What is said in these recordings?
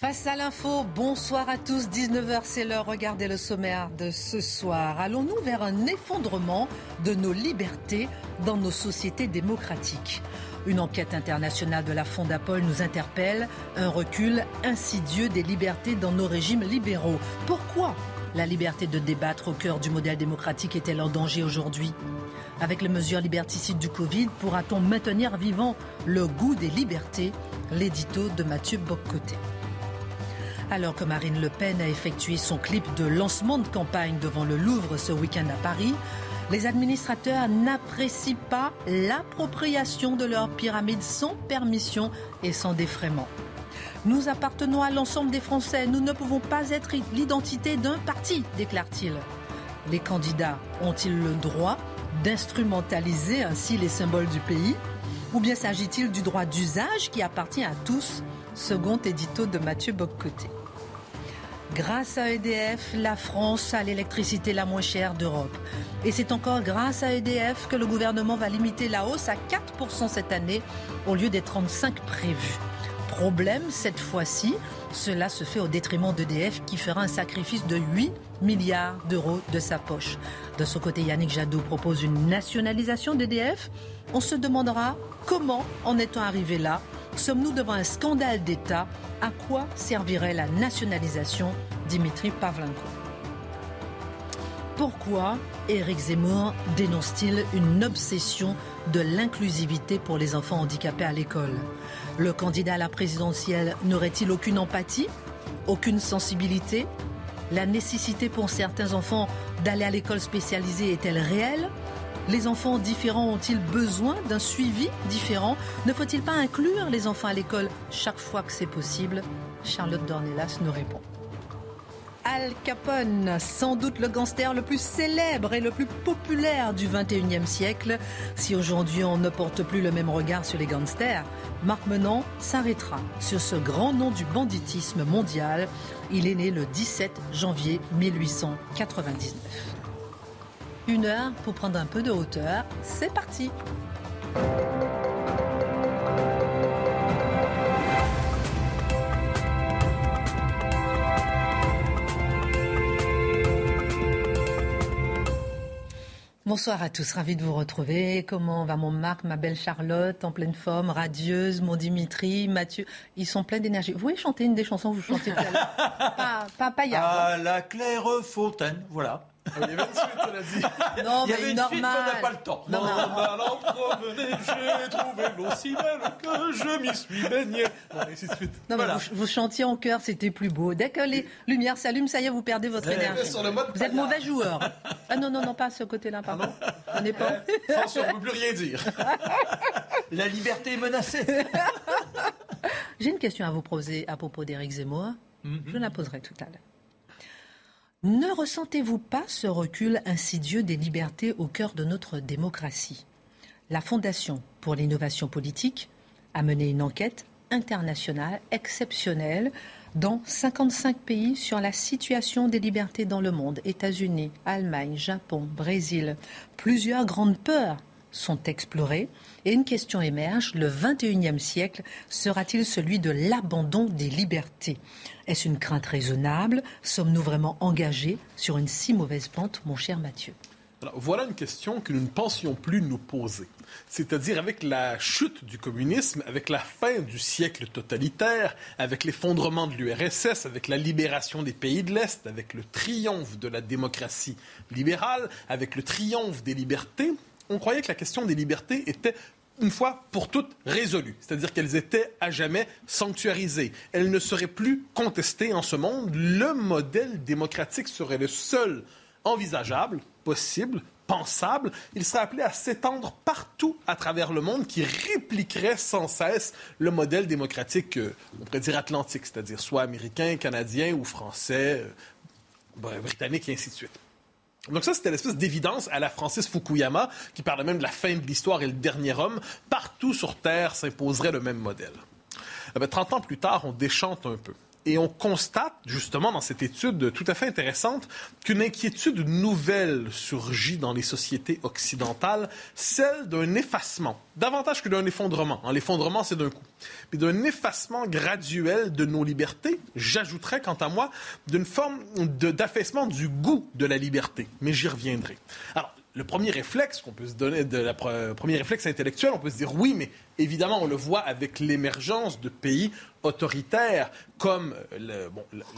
Face à l'info, bonsoir à tous. 19h, c'est l'heure. Regardez le sommaire de ce soir. Allons-nous vers un effondrement de nos libertés dans nos sociétés démocratiques? Une enquête internationale de la Fondapol nous interpelle. Un recul insidieux des libertés dans nos régimes libéraux. Pourquoi la liberté de débattre au cœur du modèle démocratique est-elle en danger aujourd'hui? Avec les mesures liberticides du Covid, pourra-t-on maintenir vivant le goût des libertés? L'édito de Mathieu Boccoté. Alors que Marine Le Pen a effectué son clip de lancement de campagne devant le Louvre ce week-end à Paris, les administrateurs n'apprécient pas l'appropriation de leur pyramide sans permission et sans défraiement. Nous appartenons à l'ensemble des Français. Nous ne pouvons pas être l'identité d'un parti, déclare-t-il. Les candidats ont-ils le droit d'instrumentaliser ainsi les symboles du pays? Ou bien s'agit-il du droit d'usage qui appartient à tous? Second édito de Mathieu Boccoté. Grâce à EDF, la France a l'électricité la moins chère d'Europe. Et c'est encore grâce à EDF que le gouvernement va limiter la hausse à 4% cette année au lieu des 35 prévus. Problème, cette fois-ci, cela se fait au détriment d'EDF qui fera un sacrifice de 8 milliards d'euros de sa poche. De son côté, Yannick Jadot propose une nationalisation d'EDF. On se demandera comment en est-on arrivé là. Sommes-nous devant un scandale d'État? À quoi servirait la nationalisation? Dimitri Pavlenko Pourquoi Éric Zemmour dénonce-t-il une obsession de l'inclusivité pour les enfants handicapés à l'école? Le candidat à la présidentielle n'aurait-il aucune empathie Aucune sensibilité? La nécessité pour certains enfants d'aller à l'école spécialisée est-elle réelle? Les enfants différents ont-ils besoin d'un suivi différent? Ne faut-il pas inclure les enfants à l'école chaque fois que c'est possible? Charlotte Dornelas nous répond. Al Capone, sans doute le gangster le plus célèbre et le plus populaire du 21e siècle. Si aujourd'hui on ne porte plus le même regard sur les gangsters, Marc Menant s'arrêtera sur ce grand nom du banditisme mondial. Il est né le 17 janvier 1899 une heure pour prendre un peu de hauteur. C'est parti Bonsoir à tous, ravi de vous retrouver. Comment va mon Marc, ma belle Charlotte, en pleine forme, radieuse, mon Dimitri, Mathieu? Ils sont pleins d'énergie. Vous voulez chanter une des chansons que vous chantez tout à l'heure Pas, pas, pas À la claire fontaine, voilà. Ah, il y avait une suite, cela dit. Non, Il y avait mais une normal. suite, on n'a pas le temps. Non, mais- En allant promener, j'ai trouvé l'eau si belle que je m'y suis baigné. Bon, suite. Non, mais vous, vous chantiez en chœur, c'était plus beau. Dès que les lumières s'allument, ça y est, vous perdez votre énergie. sur le mode Vous êtes paillard. mauvais joueur. Ah non, non, non, pas à ce côté-là, pardon. On n'est pas. Censure, on ne peut plus rien dire. La liberté est menacée. J'ai une question à vous poser à propos d'Éric Zemmour. Je la poserai tout à l'heure. Ne ressentez-vous pas ce recul insidieux des libertés au cœur de notre démocratie? La Fondation pour l'innovation politique a mené une enquête internationale exceptionnelle dans 55 pays sur la situation des libertés dans le monde. États-Unis, Allemagne, Japon, Brésil. Plusieurs grandes peurs sont explorées et une question émerge. Le 21e siècle sera-t-il celui de l'abandon des libertés? Est-ce une crainte raisonnable? Sommes-nous vraiment engagés sur une si mauvaise pente, mon cher Mathieu? Voilà une question que nous ne pensions plus nous poser. C'est-à-dire avec la chute du communisme, avec la fin du siècle totalitaire, avec l'effondrement de l'URSS, avec la libération des pays de l'Est, avec le triomphe de la démocratie libérale, avec le triomphe des libertés, on croyait que la question des libertés était une fois pour toutes résolue, c'est-à-dire qu'elles étaient à jamais sanctuarisées. Elles ne seraient plus contestées en ce monde. Le modèle démocratique serait le seul envisageable, possible, pensable, il serait appelé à s'étendre partout à travers le monde qui répliquerait sans cesse le modèle démocratique, euh, on pourrait dire atlantique, c'est-à-dire soit américain, canadien ou français, euh, britannique et ainsi de suite. Donc ça, c'était l'espèce d'évidence à la Francis Fukuyama, qui parle même de la fin de l'histoire et le dernier homme. Partout sur Terre s'imposerait le même modèle. 30 eh ans plus tard, on déchante un peu. Et on constate, justement, dans cette étude tout à fait intéressante, qu'une inquiétude nouvelle surgit dans les sociétés occidentales, celle d'un effacement, davantage que d'un effondrement. L'effondrement, c'est d'un coup. Mais d'un effacement graduel de nos libertés, j'ajouterais, quant à moi, d'une forme d'affaissement du goût de la liberté. Mais j'y reviendrai. Alors, le premier réflexe qu'on peut se donner, premier réflexe intellectuel, on peut se dire oui, mais évidemment, on le voit avec l'émergence de pays autoritaires comme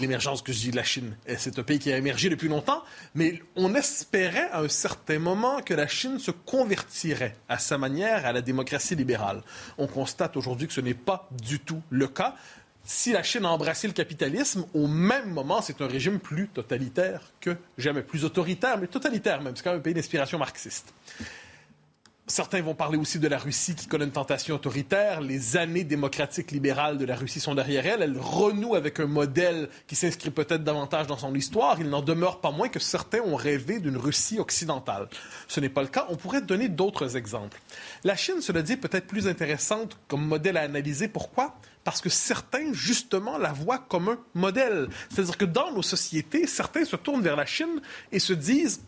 l'émergence que je dis de la Chine. C'est un pays qui a émergé depuis longtemps, mais on espérait à un certain moment que la Chine se convertirait à sa manière à la démocratie libérale. On constate aujourd'hui que ce n'est pas du tout le cas si la Chine a embrassé le capitalisme, au même moment, c'est un régime plus totalitaire que jamais. Plus autoritaire, mais totalitaire même. C'est quand même un pays d'inspiration marxiste. Certains vont parler aussi de la Russie qui connaît une tentation autoritaire. Les années démocratiques libérales de la Russie sont derrière elle. Elle renoue avec un modèle qui s'inscrit peut-être davantage dans son histoire. Il n'en demeure pas moins que certains ont rêvé d'une Russie occidentale. Ce n'est pas le cas. On pourrait donner d'autres exemples. La Chine, cela dit, est peut-être plus intéressante comme modèle à analyser. Pourquoi? parce que certains, justement, la voient comme un modèle. C'est-à-dire que dans nos sociétés, certains se tournent vers la Chine et se disent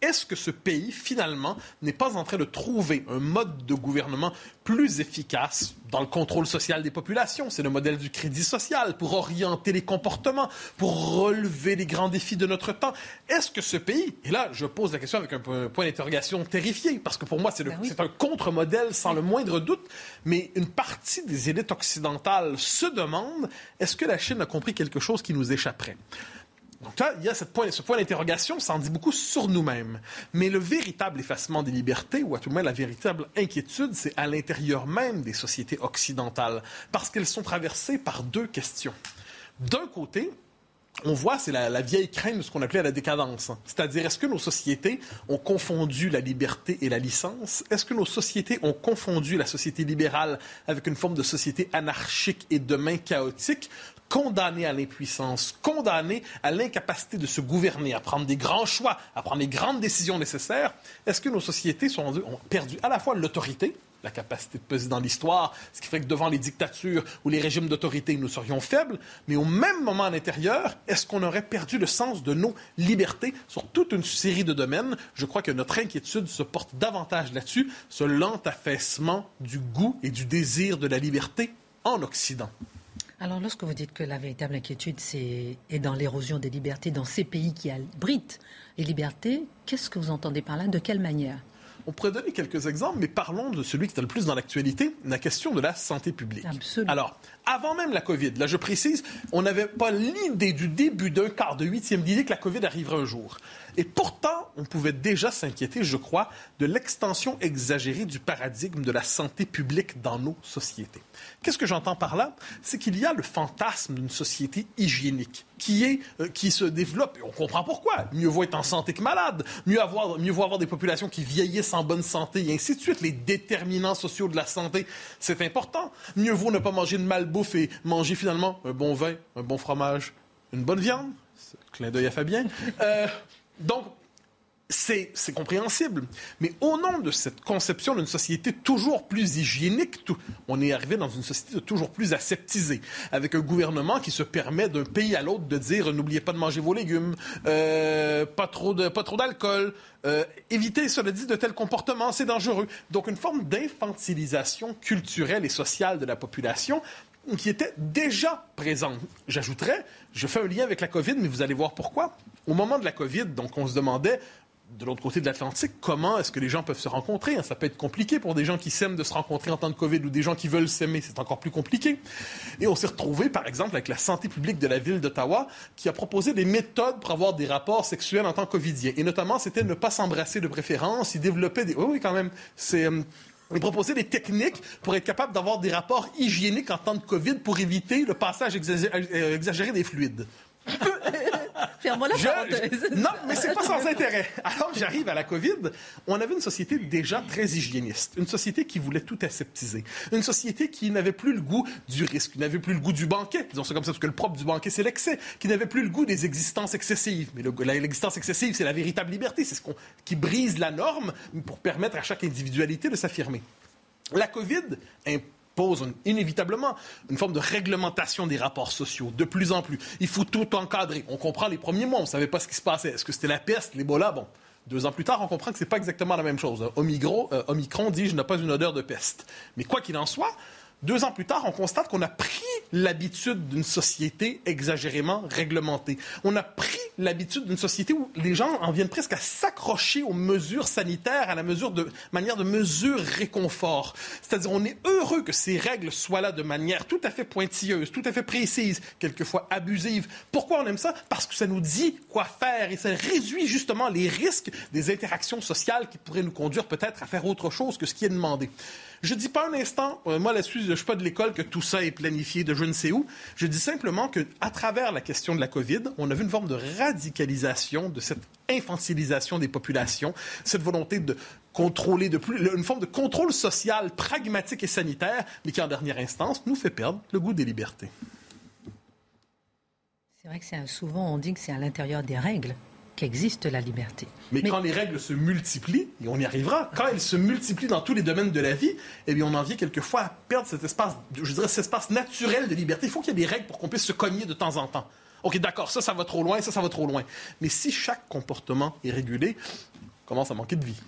est-ce que ce pays, finalement, n'est pas en train de trouver un mode de gouvernement plus efficace dans le contrôle social des populations? C'est le modèle du crédit social pour orienter les comportements, pour relever les grands défis de notre temps. Est-ce que ce pays, et là, je pose la question avec un point d'interrogation terrifié, parce que pour moi, c'est ben un contre-modèle sans le moindre doute, mais une partie des élites occidentales se demande est-ce que la Chine a compris quelque chose qui nous échapperait? Donc là, il y a point, ce point d'interrogation, ça en dit beaucoup sur nous-mêmes. Mais le véritable effacement des libertés, ou à tout le moins la véritable inquiétude, c'est à l'intérieur même des sociétés occidentales, parce qu'elles sont traversées par deux questions. D'un côté, on voit, c'est la, vieille crainte de ce qu'on appelait la décadence. C'est-à-dire, est-ce que nos sociétés ont confondu la liberté et la licence? Est-ce que nos sociétés ont confondu la société libérale avec une forme de société anarchique et demain chaotique? Condamnés à l'impuissance, condamnés à l'incapacité de se gouverner, à prendre des grands choix, à prendre les grandes décisions nécessaires, est-ce que nos sociétés ont perdu à la fois l'autorité, la capacité de peser dans l'histoire, ce qui fait que devant les dictatures ou les régimes d'autorité, nous serions faibles, mais au même moment à l'intérieur, est-ce qu'on aurait perdu le sens de nos libertés sur toute une série de domaines? Je crois que notre inquiétude se porte davantage là-dessus, ce lent affaissement du goût et du désir de la liberté en Occident. Alors, lorsque vous dites que la véritable inquiétude c'est, est dans l'érosion des libertés dans ces pays qui abritent les libertés, qu'est-ce que vous entendez par là? De quelle manière? On pourrait donner quelques exemples, mais parlons de celui qui est le plus dans l'actualité, la question de la santé publique. Absolument. Alors, avant même la COVID, là je précise, on n'avait pas l'idée du début d'un quart de huitième d'idée que la COVID arriverait un jour. Et pourtant, on pouvait déjà s'inquiéter, je crois, de l'extension exagérée du paradigme de la santé publique dans nos sociétés. Qu'est-ce que j'entends par là? C'est qu'il y a le fantasme d'une société hygiénique qui, euh, se développe. On comprend pourquoi. Mieux vaut être en santé que malade. Mieux, avoir, mieux vaut avoir des populations qui vieillissent en bonne santé et ainsi de suite. Les déterminants sociaux de la santé, c'est important. Mieux vaut ne pas manger de malbouffe et manger finalement un bon vin, un bon fromage, une bonne viande. Clin d'œil à Fabien. Euh, donc, c'est compréhensible. Mais au nom de cette conception d'une société toujours plus hygiénique, on est arrivé dans une société toujours plus aseptisée, avec un gouvernement qui se permet d'un pays à l'autre de dire n'oubliez pas de manger vos légumes, euh, pas trop d'alcool, euh, évitez, cela dit, de tels comportements, c'est dangereux. Donc une forme d'infantilisation culturelle et sociale de la population qui était déjà présente. J'ajouterais, je fais un lien avec la COVID, mais vous allez voir pourquoi. Au moment de la COVID, donc on se demandait de l'autre côté de l'Atlantique, comment est-ce que les gens peuvent se rencontrer? Ça peut être compliqué pour des gens qui s'aiment de se rencontrer en temps de COVID ou des gens qui veulent s'aimer, c'est encore plus compliqué. Et on s'est retrouvé, par exemple, avec la santé publique de la ville d'Ottawa, qui a proposé des méthodes pour avoir des rapports sexuels en temps covidien. Et notamment, c'était ne pas s'embrasser de préférence. Ils développaient des... Oui, oui, quand même. C'est... Euh, ils proposaient des techniques pour être capable d'avoir des rapports hygiéniques en temps de COVID pour éviter le passage exagéré des fluides. fermons la parenthèse. non, mais c'est pas sans intérêt. Alors, j'arrive à la COVID. On avait une société déjà très hygiéniste. Une société qui voulait tout aseptiser. Une société qui n'avait plus le goût du risque, qui n'avait plus le goût du banquet. Disons ça comme ça, parce que le propre du banquet, c'est l'excès. Qui n'avait plus le goût des existences excessives. Mais l'existence excessive, c'est la véritable liberté. C'est ce qui brise la norme pour permettre à chaque individualité de s'affirmer. La COVID pose inévitablement une forme de réglementation des rapports sociaux, de plus en plus. Il faut tout encadrer. On comprend les premiers mois, on ne savait pas ce qui se passait. Est-ce que c'était la peste, l'Ebola? Bon, deux ans plus tard, on comprend que ce n'est pas exactement la même chose. Omicron, euh, Omicron dit « je n'ai pas une odeur de peste ». Mais quoi qu'il en soit, deux ans plus tard, on constate qu'on a pris l'habitude d'une société exagérément réglementée. On a pris l'habitude d'une société où les gens en viennent presque à s'accrocher aux mesures sanitaires, à la mesure de manière de mesure réconfort. C'est-à-dire, on est heureux que ces règles soient là de manière tout à fait pointilleuse, tout à fait précise, quelquefois abusive. Pourquoi on aime ça? Parce que ça nous dit quoi faire et ça réduit justement les risques des interactions sociales qui pourraient nous conduire peut-être à faire autre chose que ce qui est demandé. Je dis pas un instant, euh, moi là-dessus, je suis pas de l'école que tout ça est planifié de je ne sais où. Je dis simplement que à travers la question de la COVID, on a vu une forme de radicalisation de cette infantilisation des populations, cette volonté de contrôler une forme de contrôle social pragmatique et sanitaire, mais qui en dernière instance nous fait perdre le goût des libertés. C'est vrai que souvent on dit que c'est à l'intérieur des règles qu'existe la liberté. Mais, quand les règles se multiplient, et on y arrivera, quand elles se multiplient dans tous les domaines de la vie, eh bien, on en vient quelquefois à perdre cet espace, je dirais, cet espace naturel de liberté. Il faut qu'il y ait des règles pour qu'on puisse se cogner de temps en temps. OK, d'accord, ça, ça va trop loin, ça, ça va trop loin. Mais si chaque comportement est régulé, on commence à manquer de vie.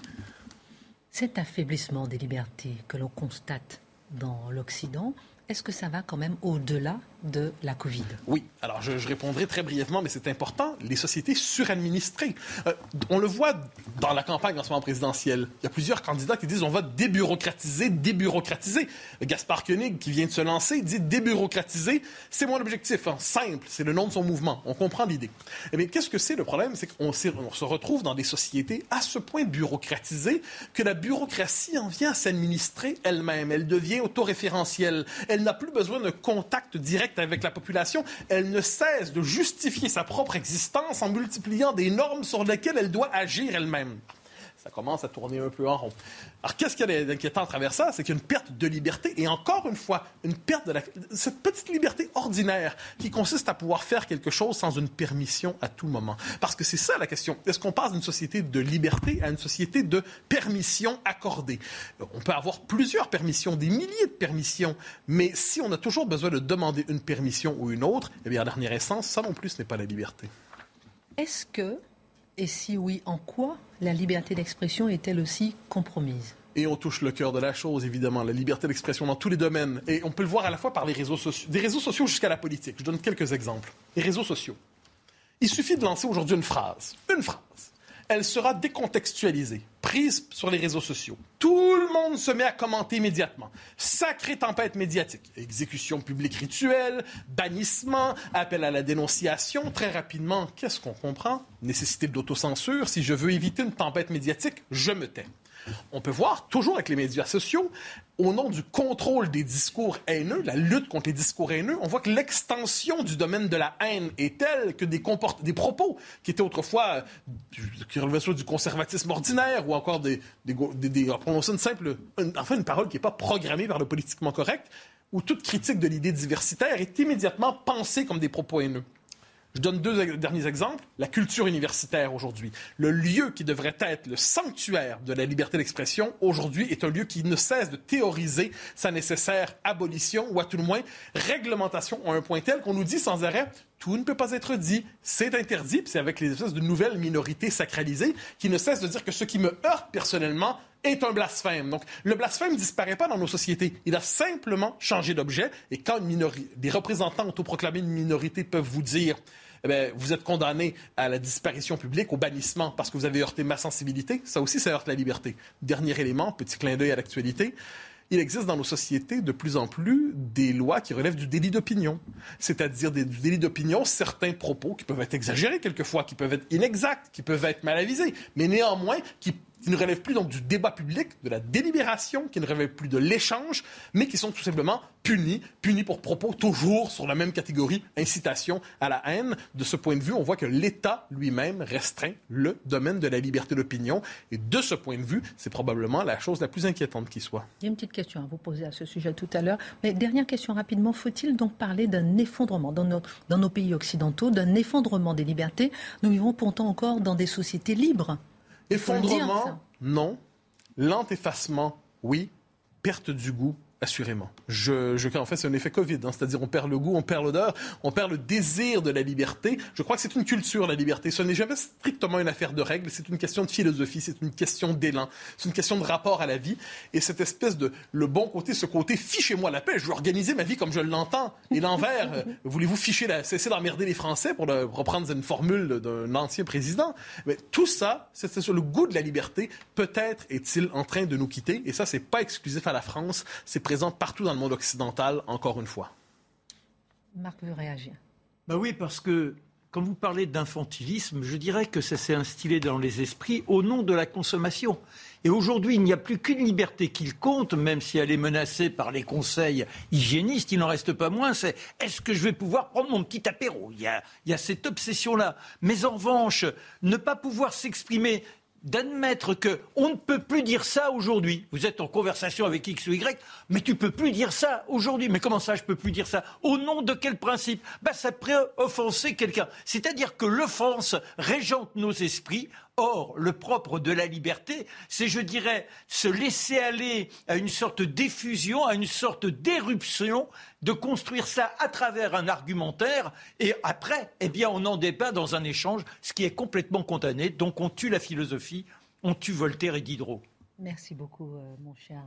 Cet affaiblissement des libertés que l'on constate dans l'Occident, est-ce que ça va quand même au-delà de la Covid Oui, alors je, répondrai très brièvement, mais c'est important, les sociétés suradministrées. Euh, on le voit dans la campagne en ce moment présidentielle. Il y a plusieurs candidats qui disent on va débureaucratiser, débureaucratiser. Gaspard Koenig, qui vient de se lancer, dit débureaucratiser, c'est mon objectif, hein. simple, c'est le nom de son mouvement. On comprend l'idée. Mais eh qu'est-ce que c'est le problème? C'est qu'on se retrouve dans des sociétés à ce point bureaucratisées que la bureaucratie en vient à s'administrer elle-même. Elle devient autoréférentielle. Elle n'a plus besoin de contact direct avec la population, elle ne cesse de justifier sa propre existence en multipliant des normes sur lesquelles elle doit agir elle-même ça commence à tourner un peu en rond. Alors, qu'est-ce qu'il y a d'inquiétant à travers ça? C'est qu'il y a une perte de liberté et encore une fois, une perte de cette petite liberté ordinaire qui consiste à pouvoir faire quelque chose sans une permission à tout moment. Parce que c'est ça la question. Est-ce qu'on passe d'une société de liberté à une société de permission accordée? On peut avoir plusieurs permissions, des milliers de permissions, mais si on a toujours besoin de demander une permission ou une autre, eh bien, en dernière instance, ça non plus, ce n'est pas la liberté. Est-ce que et si oui, en quoi la liberté d'expression est-elle aussi compromise? Et on touche le cœur de la chose, évidemment, la liberté d'expression dans tous les domaines. Et on peut le voir à la fois par les réseaux sociaux, des réseaux sociaux jusqu'à la politique. Je donne quelques exemples. Les réseaux sociaux. Il suffit de lancer aujourd'hui une phrase. Une phrase elle sera décontextualisée, prise sur les réseaux sociaux. Tout le monde se met à commenter immédiatement. Sacrée tempête médiatique. Exécution publique rituelle, bannissement, appel à la dénonciation. Très rapidement, qu'est-ce qu'on comprend? Nécessité de l'autocensure. Si je veux éviter une tempête médiatique, je me tais. On peut voir, toujours avec les médias sociaux, au nom du contrôle des discours haineux, la lutte contre les discours haineux, on voit que l'extension du domaine de la haine est telle que des, propos qui étaient autrefois, euh, qui relevaient soit du conservatisme ordinaire ou encore des, des, des, enfin une parole qui n'est pas programmée par le politiquement correct, où toute critique de l'idée diversitaire est immédiatement pensée comme des propos haineux. Je donne deux derniers exemples. La culture universitaire aujourd'hui. Le lieu qui devrait être le sanctuaire de la liberté d'expression, aujourd'hui, est un lieu qui ne cesse de théoriser sa nécessaire abolition ou à tout le moins réglementation à un point tel qu'on nous dit sans arrêt tout ne peut pas être dit, c'est interdit, c'est avec les espèces de nouvelles minorités sacralisées qui ne cessent de dire que ce qui me heurte personnellement est un blasphème. Donc, le blasphème ne disparaît pas dans nos sociétés. Il a simplement changé d'objet. Et quand une des représentants autoproclamés d'une minorité peuvent vous dire eh vous êtes condamné à la disparition publique, au bannissement, parce que vous avez heurté ma sensibilité. Ça aussi, ça heurte la liberté. Dernier élément, petit clin d'œil à l'actualité il existe dans nos sociétés de plus en plus des lois qui relèvent du délit d'opinion, c'est-à-dire du délit d'opinion, certains propos qui peuvent être exagérés quelquefois, qui peuvent être inexacts, qui peuvent être mal avisés, mais néanmoins qui qui ne relèvent plus donc du débat public, de la délibération, qui ne relèvent plus de l'échange, mais qui sont tout simplement punis, punis pour propos toujours sur la même catégorie, incitation à la haine. De ce point de vue, on voit que l'État lui-même restreint le domaine de la liberté d'opinion. Et de ce point de vue, c'est probablement la chose la plus inquiétante qui soit. Il y a une petite question à vous poser à ce sujet tout à l'heure. Mais dernière question rapidement, faut-il donc parler d'un effondrement dans nos, dans nos pays occidentaux, d'un effondrement des libertés? Nous vivons pourtant encore dans des sociétés libres. Effondrement, non. Lent effacement, oui. Perte du goût, Assurément. Je, je, en fait, c'est un effet Covid, hein. c'est-à-dire on perd le goût, on perd l'odeur, on perd le désir de la liberté. Je crois que c'est une culture, la liberté. Ce n'est jamais strictement une affaire de règles, c'est une question de philosophie, c'est une question d'élan, c'est une question de rapport à la vie. Et cette espèce de, le bon côté, ce côté, fichez-moi la paix, je veux organiser ma vie comme je l'entends. Et l'envers, euh, voulez-vous ficher la, cesser d'emmerder les Français pour reprendre une formule d'un ancien président? Mais tout ça, c'est sur le goût de la liberté, peut-être est-il en train de nous quitter. Et ça, c'est pas exclusif à la France, présente partout dans le monde occidental, encore une fois. Marc veut réagir. Ben oui, parce que quand vous parlez d'infantilisme, je dirais que ça s'est instillé dans les esprits au nom de la consommation. Et aujourd'hui, il n'y a plus qu'une liberté qui compte, même si elle est menacée par les conseils hygiénistes, il n'en reste pas moins, c'est est-ce que je vais pouvoir prendre mon petit apéro? Il y, a, il y a cette obsession-là. Mais en revanche, ne pas pouvoir s'exprimer d'admettre que on ne peut plus dire ça aujourd'hui. Vous êtes en conversation avec X ou Y, mais tu peux plus dire ça aujourd'hui. Mais comment ça, je peux plus dire ça? Au nom de quel principe? Bah, ça pourrait offenser quelqu'un. C'est-à-dire que l'offense régente nos esprits Or, le propre de la liberté, c'est, je dirais, se laisser aller à une sorte d'effusion, à une sorte d'éruption, de construire ça à travers un argumentaire, et après, eh bien, on en débat dans un échange, ce qui est complètement condamné. Donc, on tue la philosophie, on tue Voltaire et Diderot. Merci beaucoup, euh, mon cher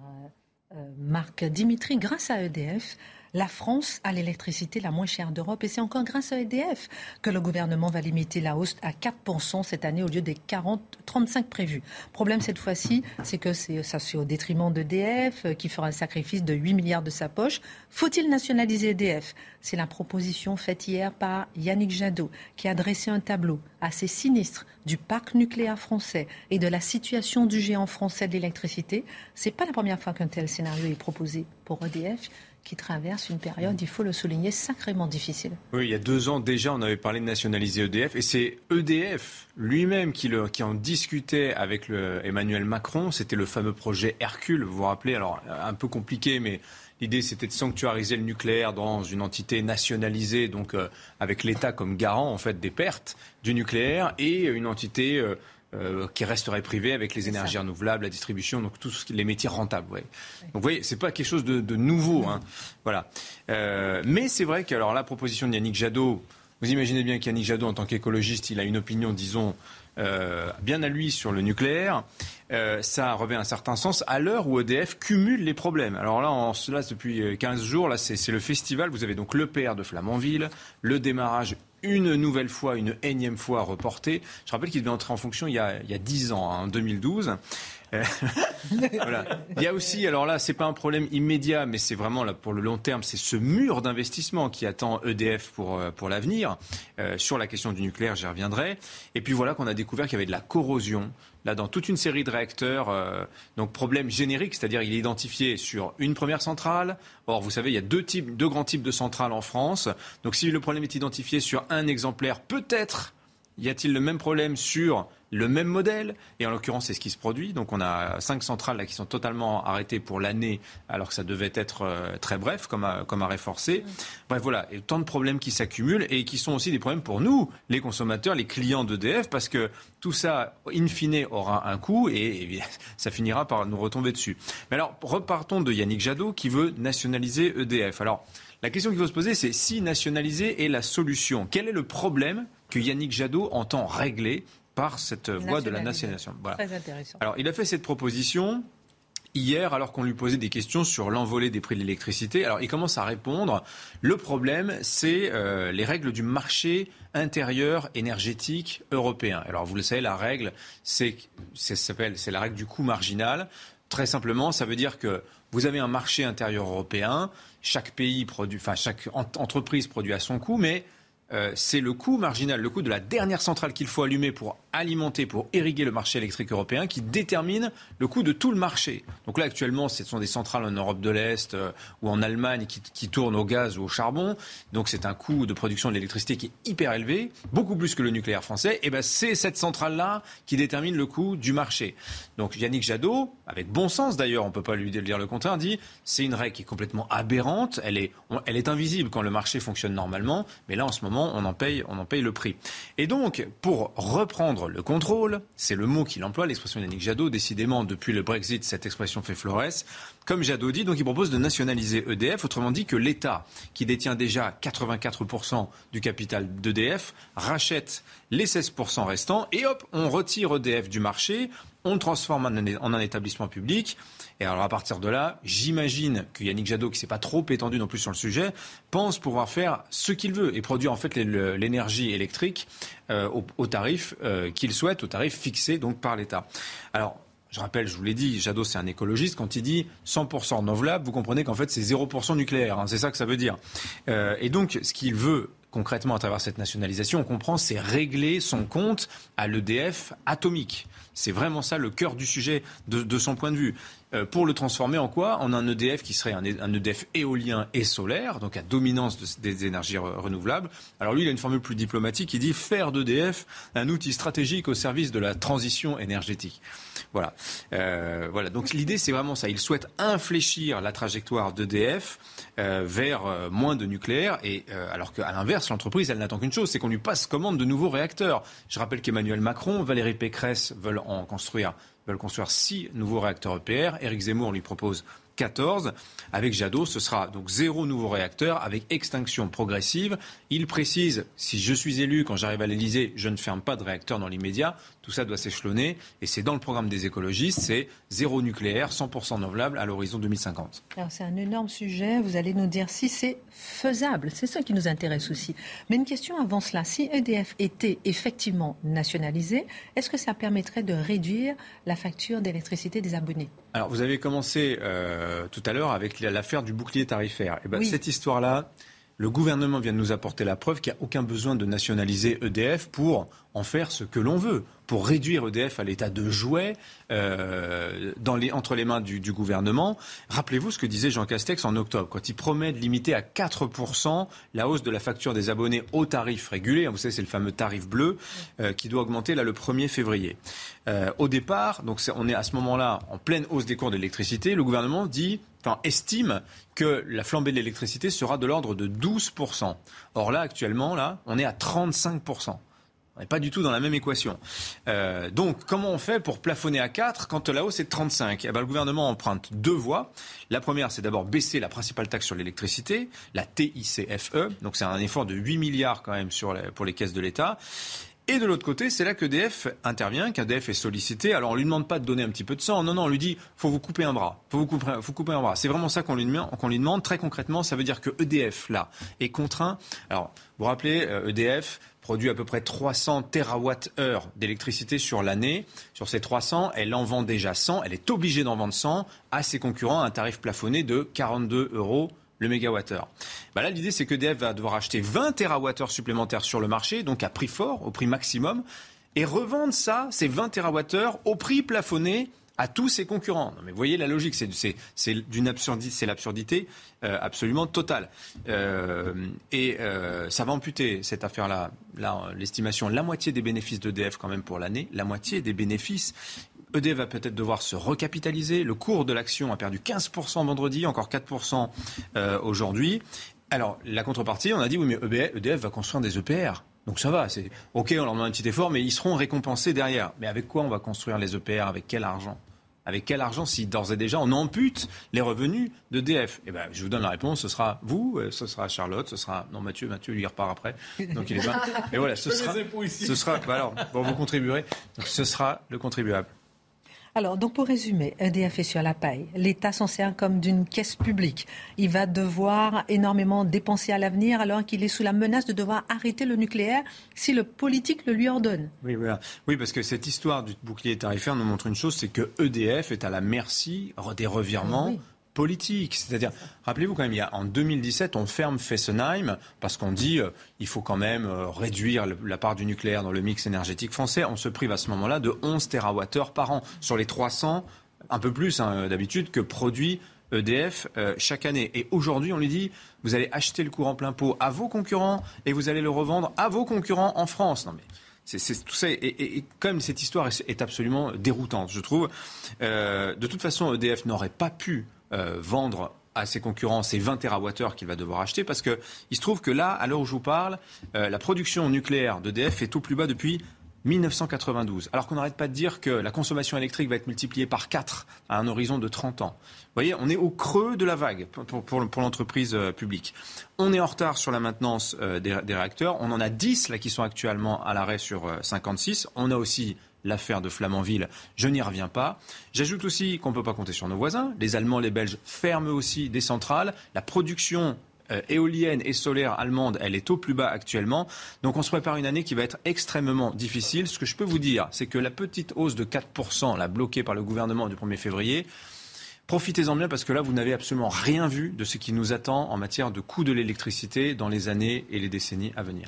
euh, euh, Marc. Dimitri, grâce à EDF, la France a l'électricité la moins chère d'Europe et c'est encore grâce à EDF que le gouvernement va limiter la hausse à 4% cette année au lieu des 40, 35 prévus. Problème cette fois-ci, c'est que ça c'est au détriment d'EDF euh, qui fera un sacrifice de 8 milliards de sa poche. Faut-il nationaliser EDF C'est la proposition faite hier par Yannick Jadot qui a dressé un tableau assez sinistre du parc nucléaire français et de la situation du géant français de l'électricité. C'est pas la première fois qu'un tel scénario est proposé pour EDF qui traverse une période, il faut le souligner, sacrément difficile. Oui, il y a deux ans déjà, on avait parlé de nationaliser EDF, et c'est EDF lui-même qui, en discutait avec Emmanuel Macron. C'était le fameux projet Hercule, vous vous rappelez, alors un peu compliqué, mais l'idée c'était de sanctuariser le nucléaire dans une entité nationalisée, donc euh, avec l'État comme garant en fait des pertes du nucléaire, et une entité euh, euh, qui resterait privé avec les énergies renouvelables, la distribution, donc tous les métiers rentables. Ouais. Donc vous voyez, c'est pas quelque chose de, de nouveau. Hein. Voilà. Euh, mais c'est vrai que alors la proposition de Yannick Jadot, vous imaginez bien qu'Yannick Jadot, en tant qu'écologiste, il a une opinion, disons, euh, bien à lui sur le nucléaire. Euh, ça revêt un certain sens à l'heure où EDF cumule les problèmes. Alors là, en cela, depuis 15 jours, là, c'est le festival. Vous avez donc le PR de Flamanville, le démarrage une nouvelle fois, une énième fois reporté. Je rappelle qu'il devait entrer en fonction il y a, il y a 10 ans, hein, en 2012. Euh, voilà. Il y a aussi, alors là, c'est pas un problème immédiat, mais c'est vraiment là pour le long terme, c'est ce mur d'investissement qui attend EDF pour, euh, pour l'avenir. Euh, sur la question du nucléaire, j'y reviendrai. Et puis voilà qu'on a découvert qu'il y avait de la corrosion là dans toute une série de réacteurs. Euh, donc problème générique, c'est-à-dire il est identifié sur une première centrale. Or, vous savez, il y a deux, types, deux grands types de centrales en France. Donc si le problème est identifié sur un exemplaire, peut-être y a-t-il le même problème sur le même modèle, et en l'occurrence, c'est ce qui se produit. Donc, on a cinq centrales là, qui sont totalement arrêtées pour l'année, alors que ça devait être euh, très bref, comme, comme arrêt forcé. Bref, voilà, et tant de problèmes qui s'accumulent et qui sont aussi des problèmes pour nous, les consommateurs, les clients d'EDF, parce que tout ça, in fine, aura un coût et, ça finira par nous retomber dessus. Mais alors, repartons de Yannick Jadot qui veut nationaliser EDF. Alors, la question qu'il faut se poser, c'est si nationaliser est la solution, quel est le problème que Yannick Jadot entend régler par cette voie de la nationalisation? Très intéressant. Alors, il a fait cette proposition hier, alors qu'on lui posait des questions sur l'envolée des prix de l'électricité. Alors, il commence à répondre. Le problème, c'est euh, les règles du marché intérieur énergétique européen. Alors, vous le savez, la règle, c'est, c'est la règle du coût marginal. Très simplement, ça veut dire que vous avez un marché intérieur européen. Chaque pays produit, enfin, chaque entreprise produit à son coût, mais euh, c'est le coût marginal, le coût de la dernière centrale qu'il faut allumer pour alimenter, pour irriguer le marché électrique européen, qui détermine le coût de tout le marché. Donc là, actuellement, ce sont des centrales en Europe de l'Est euh, ou en Allemagne qui, tournent au gaz ou au charbon. Donc c'est un coût de production de l'électricité qui est hyper élevé, beaucoup plus que le nucléaire français. Et ben c'est cette centrale-là qui détermine le coût du marché. Donc Yannick Jadot, avec bon sens d'ailleurs, on ne peut pas lui dire le contraire, dit c'est une règle qui est complètement aberrante. Elle est, elle est invisible quand le marché fonctionne normalement, mais là en ce moment, on en paye, on en paye le prix. Et donc, pour reprendre le contrôle, c'est le mot qu'il emploie, l'expression Yannick Jadot. Décidément, depuis le Brexit, cette expression fait florès. Comme Jadot dit, donc il propose de nationaliser EDF, autrement dit que l'État, qui détient déjà 84% du capital d'EDF, rachète les 16% restants et hop, on retire EDF du marché, on le transforme en un, établissement public. Et alors à partir de là, j'imagine que Yannick Jadot, qui s'est pas trop étendu non plus sur le sujet, pense pouvoir faire ce qu'il veut et produire en fait l'énergie électrique euh, au, tarif euh, qu'il souhaite, au tarif fixé donc par l'État. Alors je rappelle, je vous l'ai dit, Jadot c'est un écologiste. Quand il dit 100% renouvelable, vous comprenez qu'en fait c'est 0% nucléaire. Hein, c'est ça que ça veut dire. Euh, et donc ce qu'il veut concrètement à travers cette nationalisation, on comprend, c'est régler son compte à l'EDF atomique. C'est vraiment ça le cœur du sujet de, son point de vue. Euh, pour le transformer en quoi? En un EDF qui serait un, EDF éolien et solaire, donc à dominance des énergies renouvelables. Alors lui, il a une formule plus diplomatique, il dit faire d'EDF un outil stratégique au service de la transition énergétique. Voilà. Euh, voilà. Donc l'idée, c'est vraiment ça. Il souhaite infléchir la trajectoire d'EDF euh, vers moins de nucléaire. Et alors qu'à l'inverse, l'entreprise, elle n'attend qu'une chose, c'est qu'on lui passe commande de nouveaux réacteurs. Je rappelle qu'Emmanuel Macron, Valérie Pécresse veulent en construire veulent construire six nouveaux réacteurs EPR. Éric Zemmour, lui propose 14. Avec Jadot, ce sera donc zéro nouveau réacteur avec extinction progressive. Il précise, si je suis élu, quand j'arrive à l'Elysée, je ne ferme pas de réacteur dans l'immédiat. Tout ça doit s'échelonner. Et c'est dans le programme des écologistes, c'est zéro nucléaire, 100% renouvelable à l'horizon 2050. Alors c'est un énorme sujet. Vous allez nous dire si c'est faisable. C'est ça qui nous intéresse aussi. Mais une question avant cela. Si EDF était effectivement nationalisé, est-ce que ça permettrait de réduire la facture d'électricité des abonnés? Alors vous avez commencé euh, tout à l'heure avec l'affaire du bouclier tarifaire. Et eh ben, Cette histoire-là, le gouvernement vient de nous apporter la preuve qu'il n'y a aucun besoin de nationaliser EDF pour en faire ce que l'on veut pour réduire EDF à l'état de jouet euh, dans les, entre les mains du, du gouvernement. Rappelez-vous ce que disait Jean Castex en octobre, quand il promet de limiter à 4% la hausse de la facture des abonnés au tarif régulé. Vous savez, c'est le fameux tarif bleu euh, qui doit augmenter là le 1er février. Euh, au départ, donc on est à ce moment-là en pleine hausse des cours d'électricité. Le gouvernement dit Estime que la flambée de l'électricité sera de l'ordre de 12%. Or là, actuellement, là, on est à 35%. On n'est pas du tout dans la même équation. Euh, donc, comment on fait pour plafonner à 4 quand la hausse est de 35 eh ben, Le gouvernement emprunte deux voies. La première, c'est d'abord baisser la principale taxe sur l'électricité, la TICFE. Donc, c'est un effort de 8 milliards quand même sur pour les caisses de l'État. Et de l'autre côté, c'est là qu'EDF intervient, qu'EDF est sollicité. Alors on lui demande pas de donner un petit peu de sang, non, non, on lui dit faut vous couper un bras, faut vous couper, faut couper un bras. C'est vraiment ça qu'on lui, lui demande. Très concrètement, ça veut dire que EDF là est contraint. Alors vous vous rappelez, EDF euh, e produit à peu près 300 TWh d'électricité sur l'année. Sur ces 300, elle en vend déjà 100. Elle est obligée d'en vendre 100 à ses concurrents à un tarif plafonné de 42 euros le mégawattheure. Bah là, l'idée, c'est que EDF va devoir acheter 20 TWh supplémentaires sur le marché, donc à prix fort, au prix maximum, et revendre ça, ces 20 TWh, au prix plafonné à tous ses concurrents. mais vous voyez la logique, c'est d'une absurdité, l'absurdité euh, absolument totale. Euh, et euh, ça va amputer cette affaire-là, l'estimation, la moitié des bénéfices d'EDF quand même pour l'année, la moitié des bénéfices. EDF va peut-être devoir se recapitaliser. Le cours de l'action a perdu 15% vendredi, encore 4% euh, aujourd'hui. Alors, la contrepartie, on a dit, oui, mais EDF va construire des EPR. Donc ça va, c'est OK, on leur demande un petit effort, mais ils seront récompensés derrière. Mais avec quoi on va construire les EPR Avec quel argent? Avec quel argent si d'ores et déjà on ampute les revenus d'EDF Eh ben, je vous donne la réponse. Ce sera vous, euh, ce sera Charlotte, ce sera non Mathieu. Mathieu lui repart après, donc il est pas. Et voilà, ce sera, ce sera. Bah alors, bon, vous contribuerez. Donc, ce sera le contribuable. Alors, donc pour résumer, EDF est sur la paille. L'État s'en sert comme d'une caisse publique. Il va devoir énormément dépenser à l'avenir alors qu'il est sous la menace de devoir arrêter le nucléaire si le politique le lui ordonne. Oui, voilà. oui parce que cette histoire du bouclier tarifaire nous montre une chose, c'est que EDF est à la merci des revirements. Ah politique. C'est-à-dire, rappelez-vous quand même, en 2017, on ferme Fessenheim parce qu'on dit euh, il faut quand même euh, réduire la part du nucléaire dans le mix énergétique français. On se prive à ce moment-là de 11 TWh par an sur les 300, un peu plus hein, d'habitude, que produit EDF euh, chaque année. Et aujourd'hui, on lui dit vous allez acheter le courant plein pot à vos concurrents et vous allez le revendre à vos concurrents en France. Non mais c'est tout ça. Et, comme cette histoire est, absolument déroutante, je trouve. de toute façon, EDF n'aurait pas pu euh, vendre à ses concurrents ces 20 TWh qu'il va devoir acheter parce qu'il se trouve que là, à l'heure où je vous parle, euh, la production nucléaire d'EDF est au plus bas depuis 1992. Alors qu'on n'arrête pas de dire que la consommation électrique va être multipliée par 4 à un horizon de 30 ans. Vous voyez, on est au creux de la vague pour, l'entreprise euh, publique. On est en retard sur la maintenance des, des, réacteurs. On en a 10 là qui sont actuellement à l'arrêt sur 56. On a aussi l'affaire de Flamanville, je n'y reviens pas. J'ajoute aussi qu'on ne peut pas compter sur nos voisins. Les Allemands, les Belges ferment aussi des centrales. La production euh, éolienne et solaire allemande, elle est au plus bas actuellement. Donc on se prépare une année qui va être extrêmement difficile. Ce que je peux vous dire, c'est que la petite hausse de 4%, la bloquée par le gouvernement du 1er février, Profitez-en bien parce que là, vous n'avez absolument rien vu de ce qui nous attend en matière de coût de l'électricité dans les années et les décennies à venir.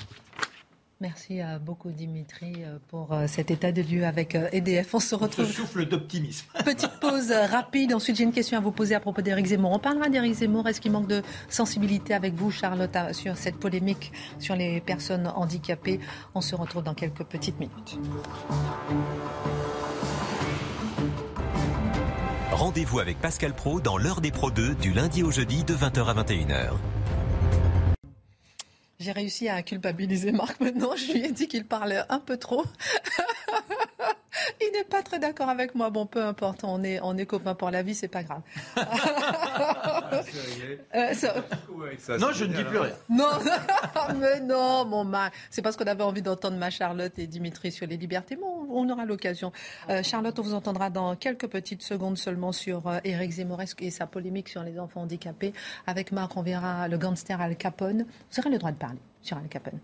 Merci beaucoup Dimitri euh, pour euh, cet état de lieu avec EDF. Euh, e On se retrouve. souffle d'optimisme. Petite pause rapide. Ensuite, j'ai une question à vous poser à propos d'Éric Zemmour. On parlera d'Éric Zemmour. Est-ce qu'il manque de sensibilité avec vous, Charlotte, sur cette polémique sur les personnes handicapées? On se retrouve dans quelques petites minutes. Rendez-vous avec Pascal Pro dans l'heure des Pro 2 du lundi au jeudi de 20h à 21h. J'ai réussi à culpabiliser Marc maintenant. Je lui ai dit qu'il parlait un peu trop. Il n'est pas très d'accord avec moi. Bon, peu importe, on est, on est copains pour la vie, c'est pas grave. Euh, non, je ne dis plus rien. Non, mais non, mon Marc. C'est parce qu'on avait envie d'entendre ma Charlotte et Dimitri sur les libertés. Bon, on aura l'occasion. Euh, Charlotte, on vous entendra dans quelques petites secondes seulement sur euh, Éric Zemmour et sa polémique sur les enfants handicapés. Avec Marc, on verra le gangster Al Capone. Vous aurez le droit de parler sur Al Capone.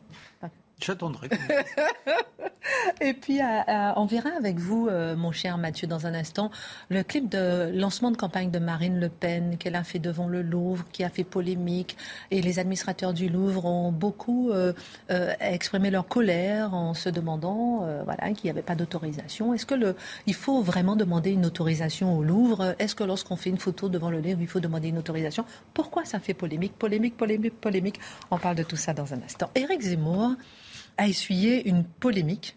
J'attendrai. Et puis, euh, euh, on verra avec vous, euh, mon cher Mathieu, dans un instant, le clip de lancement de campagne de Marine Le Pen qu'elle a fait devant le Louvre, qui a fait polémique. Et les administrateurs du Louvre ont beaucoup exprimé leur colère en se demandant voilà, qu'il n'y avait pas d'autorisation. Est-ce que le, il faut vraiment demander une autorisation au Louvre? Est-ce que lorsqu'on fait une photo devant le Louvre, il faut demander une autorisation? Pourquoi ça fait polémique Polémique, polémique, polémique? On parle de tout ça dans un instant. Éric Zemmour a essuyé une polémique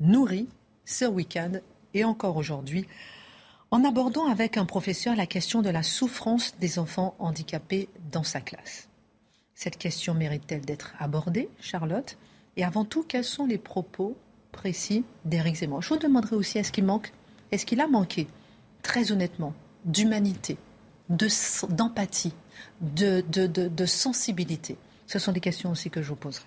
nourrie ce week-end et encore aujourd'hui en abordant avec un professeur la question de la souffrance des enfants handicapés dans sa classe. Cette question mérite-t-elle d'être abordée, Charlotte? Et avant tout, quels sont les propos précis d'Éric Zemmour? Je vous demanderai aussi, est-ce qu'il a manqué, très honnêtement, d'humanité, d'empathie, de, de sensibilité? Ce sont des questions aussi que je vous poserai.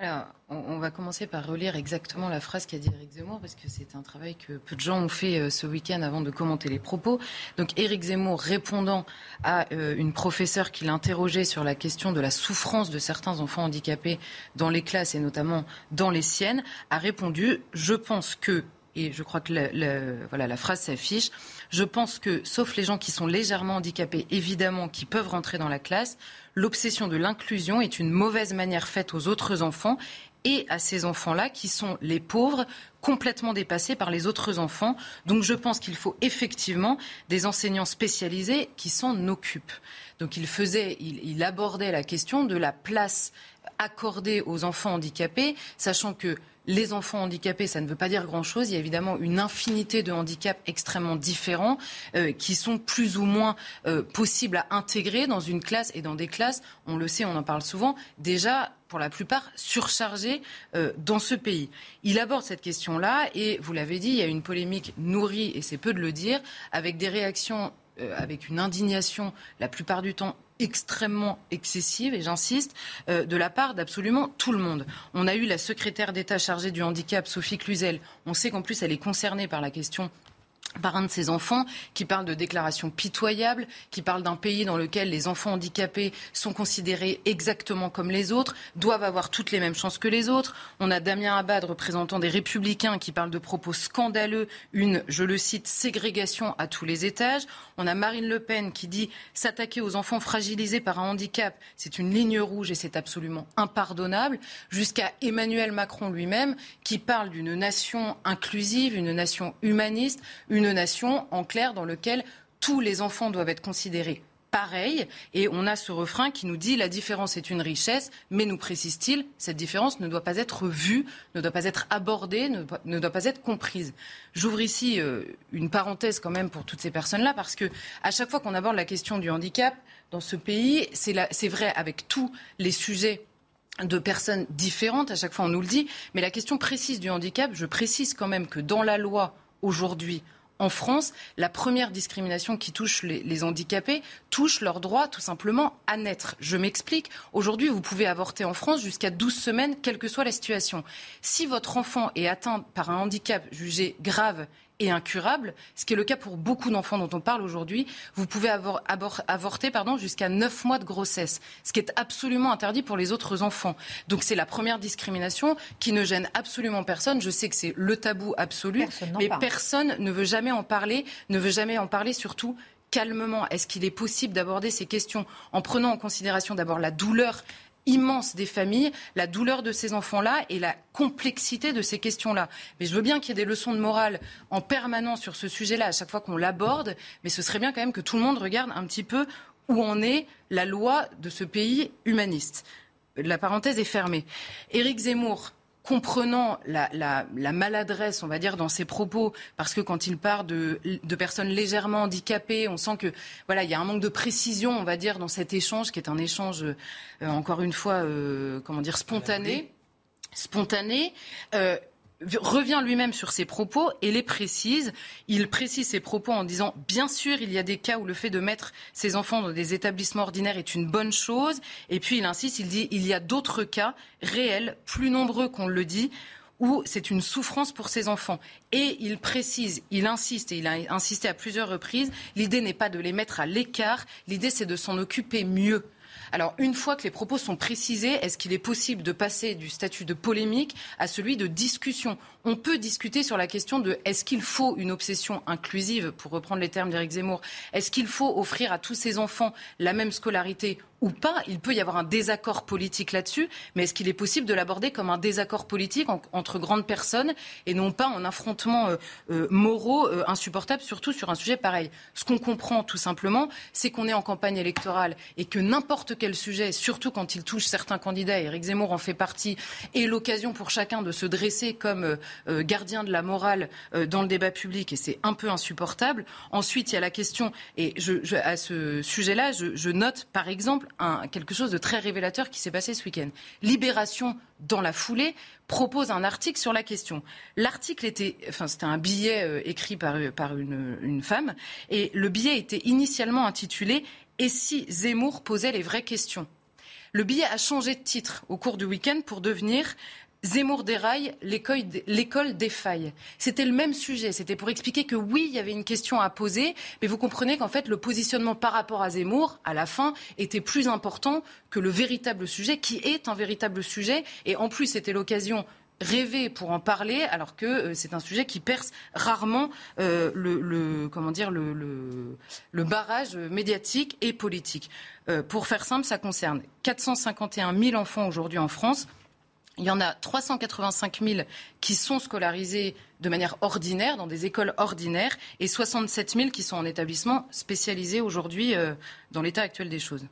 Alors, on, va commencer par relire exactement la phrase qu'a dit Éric Zemmour, parce que c'est un travail que peu de gens ont fait euh, ce week-end avant de commenter les propos. Donc, Éric Zemmour, répondant à euh, une professeure qui l'interrogeait sur la question de la souffrance de certains enfants handicapés dans les classes et notamment dans les siennes, a répondu Je pense que, et je crois que voilà, la phrase s'affiche, je pense que, sauf les gens qui sont légèrement handicapés, évidemment, qui peuvent rentrer dans la classe, l'obsession de l'inclusion est une mauvaise manière faite aux autres enfants et à ces enfants-là qui sont les pauvres complètement dépassés par les autres enfants. Donc je pense qu'il faut effectivement des enseignants spécialisés qui s'en occupent. Donc il faisait, il, abordait la question de la place accordée aux enfants handicapés, sachant que les enfants handicapés, ça ne veut pas dire grand-chose. Il y a évidemment une infinité de handicaps extrêmement différents euh, qui sont plus ou moins euh, possibles à intégrer dans une classe et dans des classes, on le sait, on en parle souvent, déjà pour la plupart surchargées euh, dans ce pays. Il aborde cette question-là et, vous l'avez dit, il y a une polémique nourrie, et c'est peu de le dire, avec des réactions, avec une indignation la plupart du temps extrêmement excessive, et j'insiste, euh, de la part d'absolument tout le monde. On a eu la secrétaire d'État chargée du handicap, Sophie Cluzel. On sait qu'en plus, elle est concernée par la question par un de ses enfants qui parle de déclarations pitoyables, qui parle d'un pays dans lequel les enfants handicapés sont considérés exactement comme les autres, doivent avoir toutes les mêmes chances que les autres. On a Damien Abad, représentant des Républicains, qui parle de propos scandaleux, une, je le cite, ségrégation à tous les étages. On a Marine Le Pen qui dit s'attaquer aux enfants fragilisés par un handicap, c'est une ligne rouge et c'est absolument impardonnable, jusqu'à Emmanuel Macron lui-même qui parle d'une nation inclusive, une nation humaniste, nation, en clair, dans laquelle tous les enfants doivent être considérés pareil. Et on a ce refrain qui nous dit la différence est une richesse, mais nous précise-t-il, cette différence ne doit pas être vue, ne doit pas être abordée, ne doit, pas être comprise. J'ouvre ici euh, une parenthèse quand même pour toutes ces personnes-là, parce que à chaque fois qu'on aborde la question du handicap dans ce pays, c'est vrai avec tous les sujets de personnes différentes, à chaque fois on nous le dit, mais la question précise du handicap, je précise quand même que dans la loi aujourd'hui, en France, la première discrimination qui touche les, handicapés touche leur droit tout simplement à naître. Je m'explique. Aujourd'hui, vous pouvez avorter en France jusqu'à 12 semaines, quelle que soit la situation. Si votre enfant est atteint par un handicap jugé grave et incurable, ce qui est le cas pour beaucoup d'enfants dont on parle aujourd'hui. Vous pouvez avoir, avorter pardon, jusqu'à 9 mois de grossesse, ce qui est absolument interdit pour les autres enfants. Donc c'est la première discrimination qui ne gêne absolument personne. Je sais que c'est le tabou absolu, mais personne ne veut jamais en parler, ne veut jamais en parler surtout calmement. Est-ce qu'il est possible d'aborder ces questions en prenant en considération d'abord la douleur immense des familles, la douleur de ces enfants-là et la complexité de ces questions-là. Mais je veux bien qu'il y ait des leçons de morale en permanence sur ce sujet-là à chaque fois qu'on l'aborde, mais ce serait bien quand même que tout le monde regarde un petit peu où en est la loi de ce pays humaniste. La parenthèse est fermée. Éric Zemmour, comprenant la, maladresse, on va dire, dans ses propos, parce que quand il parle de, personnes légèrement handicapées, on sent que voilà, il y a un manque de précision, on va dire, dans cet échange, qui est un échange, euh, encore une fois, euh, comment dire, spontané, spontané. Euh, revient lui-même sur ses propos et les précise. Il précise ses propos en disant bien sûr il y a des cas où le fait de mettre ses enfants dans des établissements ordinaires est une bonne chose. Et puis il insiste, il dit il y a d'autres cas réels, plus nombreux qu'on le dit, où c'est une souffrance pour ses enfants. Et il précise, il insiste, et il a insisté à plusieurs reprises, l'idée n'est pas de les mettre à l'écart, l'idée c'est de s'en occuper mieux. Alors, une fois que les propos sont précisés, est-ce qu'il est possible de passer du statut de polémique à celui de discussion? On peut discuter sur la question de est-ce qu'il faut une obsession inclusive, pour reprendre les termes d'Éric Zemmour. Est-ce qu'il faut offrir à tous ces enfants la même scolarité ou pas. Il peut y avoir un désaccord politique là-dessus, mais est-ce qu'il est possible de l'aborder comme un désaccord politique entre grandes personnes et non pas en affrontement euh, euh, moraux euh, insupportables, surtout sur un sujet pareil? Ce qu'on comprend tout simplement, c'est qu'on est en campagne électorale et que n'importe quel sujet, surtout quand il touche certains candidats, Éric Zemmour en fait partie, est l'occasion pour chacun de se dresser comme gardien de la morale dans le débat public et c'est un peu insupportable. Ensuite, il y a la question, et je, à ce sujet-là, je note par exemple quelque chose de très révélateur qui s'est passé ce week-end. Libération, dans la foulée, propose un article sur la question. L'article était, enfin, c'était un billet euh, écrit par, par une, une femme, et le billet était initialement intitulé Et si Zemmour posait les vraies questions? Le billet a changé de titre au cours du week-end pour devenir Zemmour déraille, l'école défaille. C'était le même sujet. C'était pour expliquer que oui, il y avait une question à poser, mais vous comprenez qu'en fait, le positionnement par rapport à Zemmour, à la fin, était plus important que le véritable sujet, qui est un véritable sujet. Et en plus, c'était l'occasion rêvée pour en parler, alors que euh, c'est un sujet qui perce rarement euh, le, comment dire, le, barrage médiatique et politique. Euh, pour faire simple, ça concerne 451 000 enfants aujourd'hui en France. Il y en a 385 000 qui sont scolarisés de manière ordinaire, dans des écoles ordinaires, et 67 000 qui sont en établissement spécialisé aujourd'hui euh, dans l'état actuel des choses.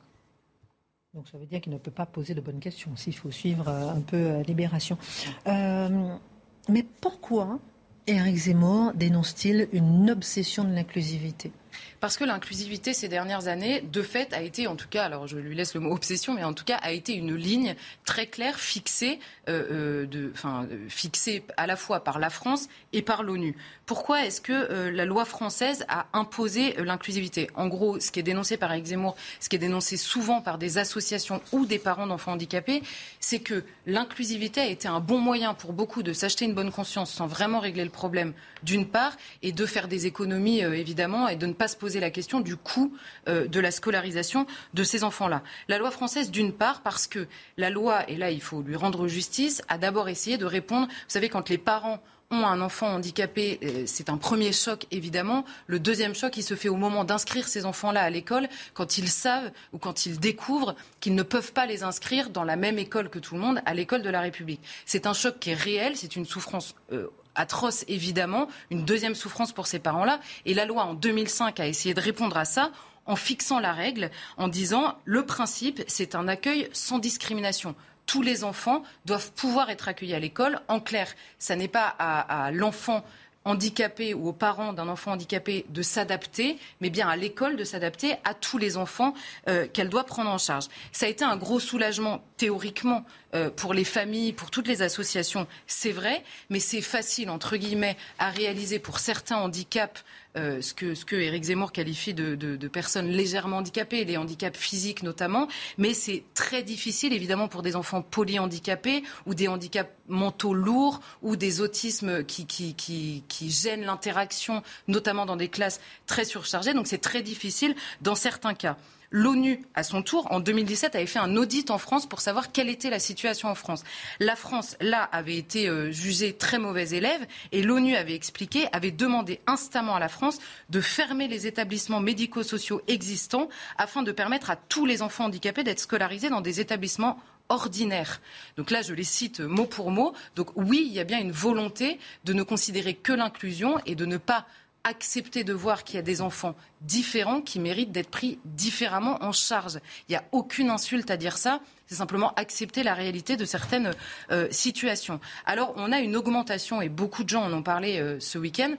Donc ça veut dire qu'il ne peut pas poser de bonnes questions, s'il faut suivre euh, un peu euh, Libération. mais pourquoi Éric Zemmour dénonce-t-il une obsession de l'inclusivité? Parce que l'inclusivité ces dernières années, de fait, a été, en tout cas, alors je lui laisse le mot obsession, mais en tout cas, a été une ligne très claire fixée, euh, euh enfin, fixée à la fois par la France et par l'ONU. Pourquoi est-ce que euh, la loi française a imposé euh, l'inclusivité? En gros, ce qui est dénoncé par Eric Zemmour, ce qui est dénoncé souvent par des associations ou des parents d'enfants handicapés, c'est que l'inclusivité a été un bon moyen pour beaucoup de s'acheter une bonne conscience sans vraiment régler le problème, d'une part, et de faire des économies, évidemment, et de ne pas se poser poser la question du coût euh, de la scolarisation de ces enfants-là. La loi française, d'une part, parce que la loi, et là il faut lui rendre justice, a d'abord essayé de répondre, vous savez, quand les parents ont un enfant handicapé, euh, c'est un premier choc évidemment. Le deuxième choc, il se fait au moment d'inscrire ces enfants-là à l'école, quand ils savent ou quand ils découvrent qu'ils ne peuvent pas les inscrire dans la même école que tout le monde, à l'école de la République. C'est un choc qui est réel, c'est une souffrance euh, atroce, évidemment, une deuxième souffrance pour ces parents-là. Et la loi, en 2005, a essayé de répondre à ça en fixant la règle, en disant le principe, c'est un accueil sans discrimination tous les enfants doivent pouvoir être accueillis à l'école. En clair, ça n'est pas à, l'enfant handicapé ou aux parents d'un enfant handicapé de s'adapter, mais bien à l'école de s'adapter à tous les enfants euh, qu'elle doit prendre en charge. Ça a été un gros soulagement théoriquement euh, pour les familles, pour toutes les associations, c'est vrai, mais c'est facile, entre guillemets, à réaliser pour certains handicaps. Euh, ce, que, Éric Zemmour qualifie de, personnes légèrement handicapées, les handicaps physiques notamment, mais c'est très difficile évidemment pour des enfants polyhandicapés ou des handicaps mentaux lourds ou des autismes qui gênent l'interaction, notamment dans des classes très surchargées. Donc c'est très difficile dans certains cas. L'ONU, à son tour, en 2017, avait fait un audit en France pour savoir quelle était la situation en France. La France, là, avait été euh, jugée très mauvaise élève et l'ONU avait expliqué, avait demandé instamment à la France de fermer les établissements médico-sociaux existants afin de permettre à tous les enfants handicapés d'être scolarisés dans des établissements ordinaires. Donc là, je les cite mot pour mot. Donc oui, il y a bien une volonté de ne considérer que l'inclusion et de ne pas accepter de voir qu'il y a des enfants différents qui méritent d'être pris différemment en charge. Il n'y a aucune insulte à dire ça. C'est simplement accepter la réalité de certaines euh, situations. Alors, on a une augmentation, et beaucoup de gens en ont parlé euh, ce week-end.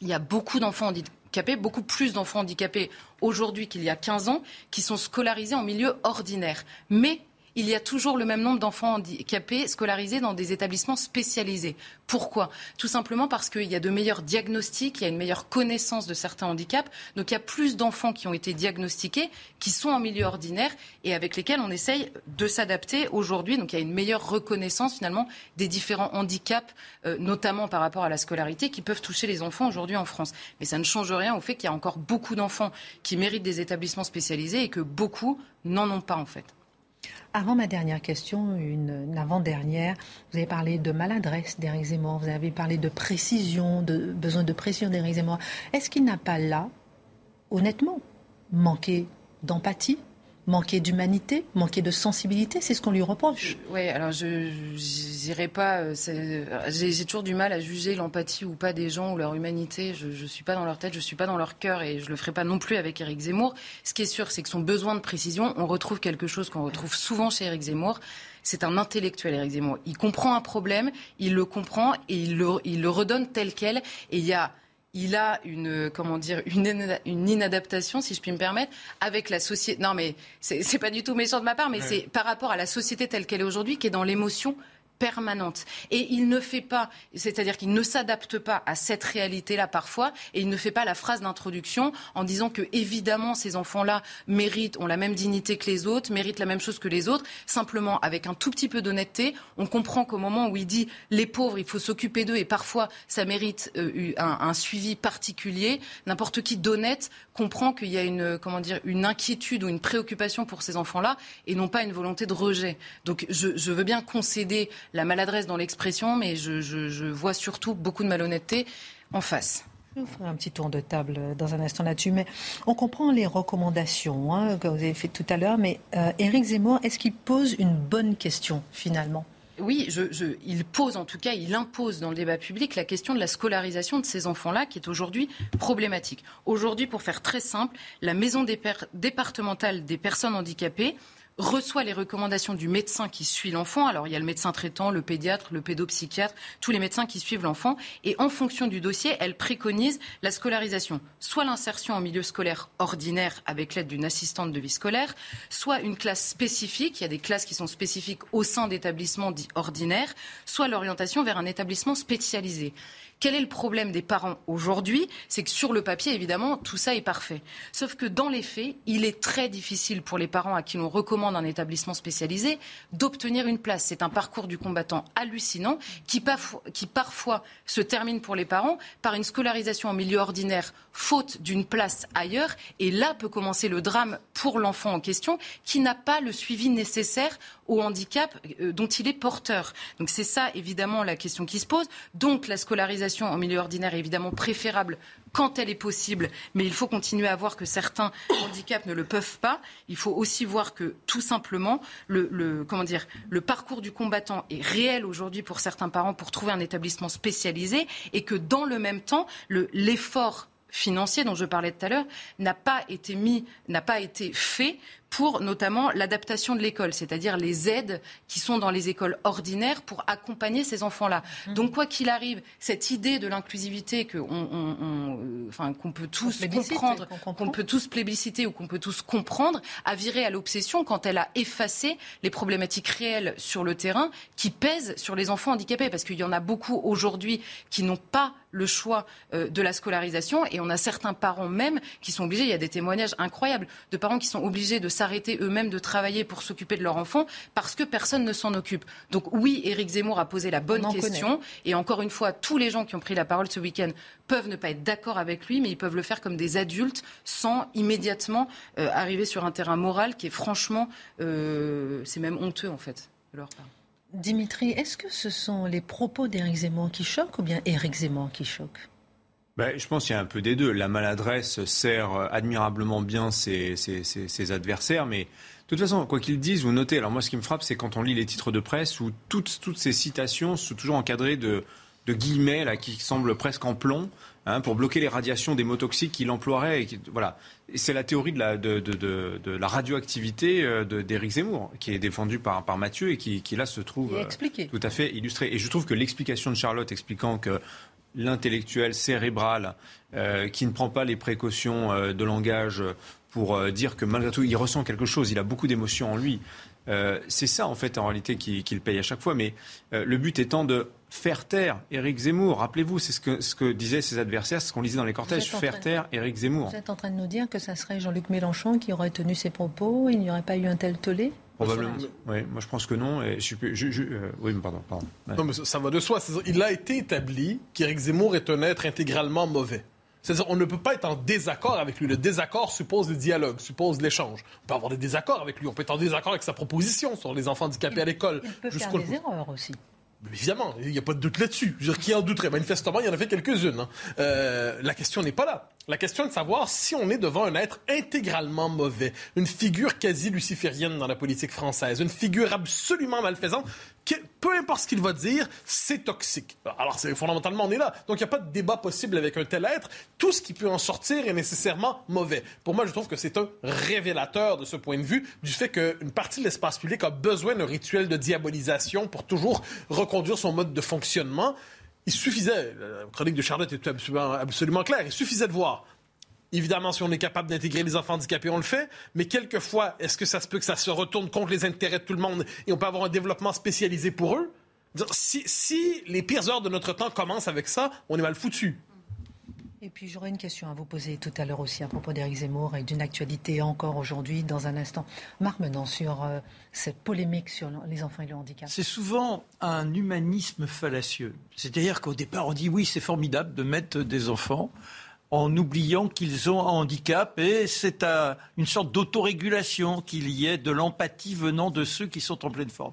Il y a beaucoup d'enfants handicapés, beaucoup plus d'enfants handicapés aujourd'hui qu'il y a 15 ans, qui sont scolarisés en milieu ordinaire. Mais il y a toujours le même nombre d'enfants handicapés scolarisés dans des établissements spécialisés. Pourquoi? Tout simplement parce qu'il y a de meilleurs diagnostics, il y a une meilleure connaissance de certains handicaps. Donc il y a plus d'enfants qui ont été diagnostiqués, qui sont en milieu ordinaire et avec lesquels on essaye de s'adapter aujourd'hui. Donc il y a une meilleure reconnaissance finalement des différents handicaps, euh, notamment par rapport à la scolarité, qui peuvent toucher les enfants aujourd'hui en France. Mais ça ne change rien au fait qu'il y a encore beaucoup d'enfants qui méritent des établissements spécialisés et que beaucoup n'en ont pas en fait. Avant ma dernière question, une, avant-dernière, vous avez parlé de maladresse d'Éric Zemmour, vous avez parlé de précision, de besoin de précision d'Éric Zemmour. Est-ce qu'il n'a pas là, honnêtement, manqué d'empathie manquer d'humanité, manquer de sensibilité, c'est ce qu'on lui reproche. Oui, alors je n'irai pas. Euh, j'ai toujours du mal à juger l'empathie ou pas des gens ou leur humanité. Je ne suis pas dans leur tête, je ne suis pas dans leur cœur et je ne le ferai pas non plus avec Éric Zemmour. Ce qui est sûr, c'est que son besoin de précision, on retrouve quelque chose qu'on retrouve souvent chez Éric Zemmour. C'est un intellectuel, Éric Zemmour. Il comprend un problème, il le comprend et il le, il le redonne tel quel. Et il y a il a une comment dire une, une, inadaptation, si je puis me permettre, avec la société. Non, mais c'est pas du tout méchant de ma part, mais c'est par rapport à la société telle qu'elle est aujourd'hui, qui est dans l'émotion permanente. Et il ne fait pas, c'est-à-dire qu'il ne s'adapte pas à cette réalité-là parfois, et il ne fait pas la phrase d'introduction en disant que évidemment ces enfants-là méritent, ont la même dignité que les autres, méritent la même chose que les autres. Simplement, avec un tout petit peu d'honnêteté, on comprend qu'au moment où il dit les pauvres, il faut s'occuper d'eux, et parfois ça mérite euh, un, un, suivi particulier. N'importe qui d'honnête comprend qu'il y a une, comment dire, une inquiétude ou une préoccupation pour ces enfants-là, et non pas une volonté de rejet. Donc je, je veux bien concéder la maladresse dans l'expression, mais je, vois surtout beaucoup de malhonnêteté en face. Je vous ferai un petit tour de table dans un instant là-dessus, mais on comprend les recommandations hein, que vous avez faites tout à l'heure, mais euh, Éric Zemmour, est-ce qu'il pose une bonne question finalement? Oui, il pose en tout cas, il impose dans le débat public la question de la scolarisation de ces enfants-là, qui est aujourd'hui problématique. Aujourd'hui, pour faire très simple, la maison départementale des personnes handicapées reçoit les recommandations du médecin qui suit l'enfant. Alors il y a le médecin traitant, le pédiatre, le pédopsychiatre, tous les médecins qui suivent l'enfant. Et en fonction du dossier, elle préconise la scolarisation, soit l'insertion en milieu scolaire ordinaire avec l'aide d'une assistante de vie scolaire, soit une classe spécifique. Il y a des classes qui sont spécifiques au sein d'établissements dits ordinaires, soit l'orientation vers un établissement spécialisé. Quel est le problème des parents aujourd'hui? C'est que sur le papier, évidemment, tout ça est parfait. Sauf que dans les faits, il est très difficile pour les parents à qui l'on recommande un établissement spécialisé d'obtenir une place. C'est un parcours du combattant hallucinant qui, parfois se termine pour les parents par une scolarisation en milieu ordinaire faute d'une place ailleurs. Et là peut commencer le drame pour l'enfant en question qui n'a pas le suivi nécessaire au handicap euh, dont il est porteur. Donc c'est ça évidemment la question qui se pose. Donc la scolarisation en milieu ordinaire est évidemment préférable quand elle est possible, mais il faut continuer à voir que certains handicaps ne le peuvent pas. Il faut aussi voir que tout simplement le, comment dire, le parcours du combattant est réel aujourd'hui pour certains parents pour trouver un établissement spécialisé et que dans le même temps, l'effort financier dont je parlais tout à l'heure n'a pas été mis, n'a pas été fait pour notamment l'adaptation de l'école, c'est-à-dire les aides qui sont dans les écoles ordinaires pour accompagner ces enfants-là. Mmh. Donc quoi qu'il arrive, cette idée de l'inclusivité que on, enfin, qu'on peut tous comprendre, qu'on peut tous plébisciter ou qu'on peut tous comprendre, a viré à l'obsession quand elle a effacé les problématiques réelles sur le terrain qui pèsent sur les enfants handicapés, parce qu'il y en a beaucoup aujourd'hui qui n'ont pas le choix euh, de la scolarisation et on a certains parents même qui sont obligés, il y a des témoignages incroyables de parents qui sont obligés de s'arrêter eux-mêmes de travailler pour s'occuper de leur enfant parce que personne ne s'en occupe. Donc oui, Éric Zemmour a posé la bonne question. Et encore une fois, tous les gens qui ont pris la parole ce week-end peuvent ne pas être d'accord avec lui, mais ils peuvent le faire comme des adultes sans immédiatement euh, arriver sur un terrain moral qui est franchement, euh, c'est même honteux en fait de leur part. Dimitri, est-ce que ce sont les propos d'Éric Zemmour qui choquent ou bien Éric Zemmour qui choque? Ben, je pense qu'il y a un peu des deux. La maladresse sert admirablement bien ses, adversaires, mais de toute façon, quoi qu'ils disent, vous notez, alors moi ce qui me frappe, c'est quand on lit les titres de presse où toutes, toutes ces citations sont toujours encadrées de, de guillemets là, qui semblent presque en plomb. Hein, pour bloquer les radiations des mots toxiques qu'il emploierait. voilà. C'est la théorie de la, de, de, de, la radioactivité euh, d'Éric Zemmour, qui est défendue par, par Mathieu et qui, qui là se trouve euh, tout à fait illustrée. Et je trouve que l'explication de Charlotte expliquant que l'intellectuel cérébral euh, qui ne prend pas les précautions euh, de langage pour euh, dire que malgré tout il ressent quelque chose, il a beaucoup d'émotions en lui. c'est ça en fait en réalité qu'il paye à chaque fois. Mais le but étant de faire taire Éric Zemmour. Rappelez-vous, c'est ce que, ce que disaient ses adversaires, ce qu'on lisait dans les cortèges, faire taire Éric Zemmour. Vous êtes en train de nous dire que ça serait Jean-Luc Mélenchon qui aurait tenu ses propos, il n'y aurait pas eu un tel tollé? Probablement. Oui, moi je pense que non. Et je, je, euh, oui, pardon. pardon. Non, mais ça, va de soi. Il a été établi qu'Éric Zemmour est un être intégralement mauvais. C'est-à-dire, on ne peut pas être en désaccord avec lui. Le désaccord suppose le dialogue, suppose l'échange. On peut avoir des désaccords avec lui. On peut être en désaccord avec sa proposition sur les enfants handicapés à l'école. Il peut faire des erreurs aussi. Évidemment, il n'y a pas de doute là-dessus. Qui en douterait? Manifestement, il y en a fait quelques-unes. Hein. Euh, la question n'est pas là. La question est de savoir si on est devant un être intégralement mauvais, une figure quasi luciférienne dans la politique française, une figure absolument malfaisante peu importe ce qu'il va dire, c'est toxique. Alors, c'est, fondamentalement, on est là. Donc, il n'y a pas de débat possible avec un tel être. Tout ce qui peut en sortir est nécessairement mauvais. Pour moi, je trouve que c'est un révélateur de ce point de vue du fait qu'une partie de l'espace public a besoin d'un rituel de diabolisation pour toujours reconduire son mode de fonctionnement. Il suffisait, la chronique de Charlotte est absolument claire, il suffisait de voir Évidemment, si on est capable d'intégrer les enfants handicapés, on le fait. Mais quelquefois, est-ce que ça se peut que ça se retourne contre les intérêts de tout le monde et on peut avoir un développement spécialisé pour eux? Si, si les pires heures de notre temps commencent avec ça, on est mal foutu. Et puis j'aurais une question à vous poser tout à l'heure aussi à propos d'Éric Zemmour et d'une actualité encore aujourd'hui dans un instant. Marc Menon, sur euh, cette polémique sur les enfants et le handicap. C'est souvent un humanisme fallacieux. C'est-à-dire qu'au départ on dit oui c'est formidable de mettre des enfants en oubliant qu'ils ont un handicap et c'est à une sorte d'autorégulation qu'il y ait de l'empathie venant de ceux qui sont en pleine forme.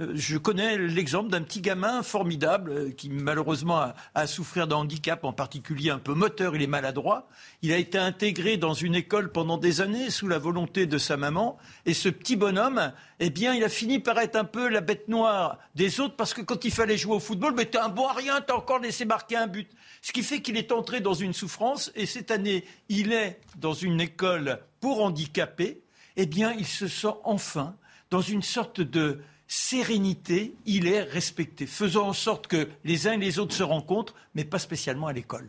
Euh, je connais l'exemple d'un petit gamin formidable euh, qui malheureusement a, a souffert d'un handicap, en particulier un peu moteur, il est maladroit. Il a été intégré dans une école pendant des années sous la volonté de sa maman. Et ce petit bonhomme, eh bien, il a fini par être un peu la bête noire des autres parce que quand il fallait jouer au football, mais t'es un bon à rien, t'as encore laissé marquer un but. Ce qui fait qu'il est entré dans une souffrance et cette année, il est dans une école pour handicapés eh bien, il se sent enfin dans une sorte de sérénité, il est respecté. Faisons en sorte que les uns et les autres se rencontrent, mais pas spécialement à l'école.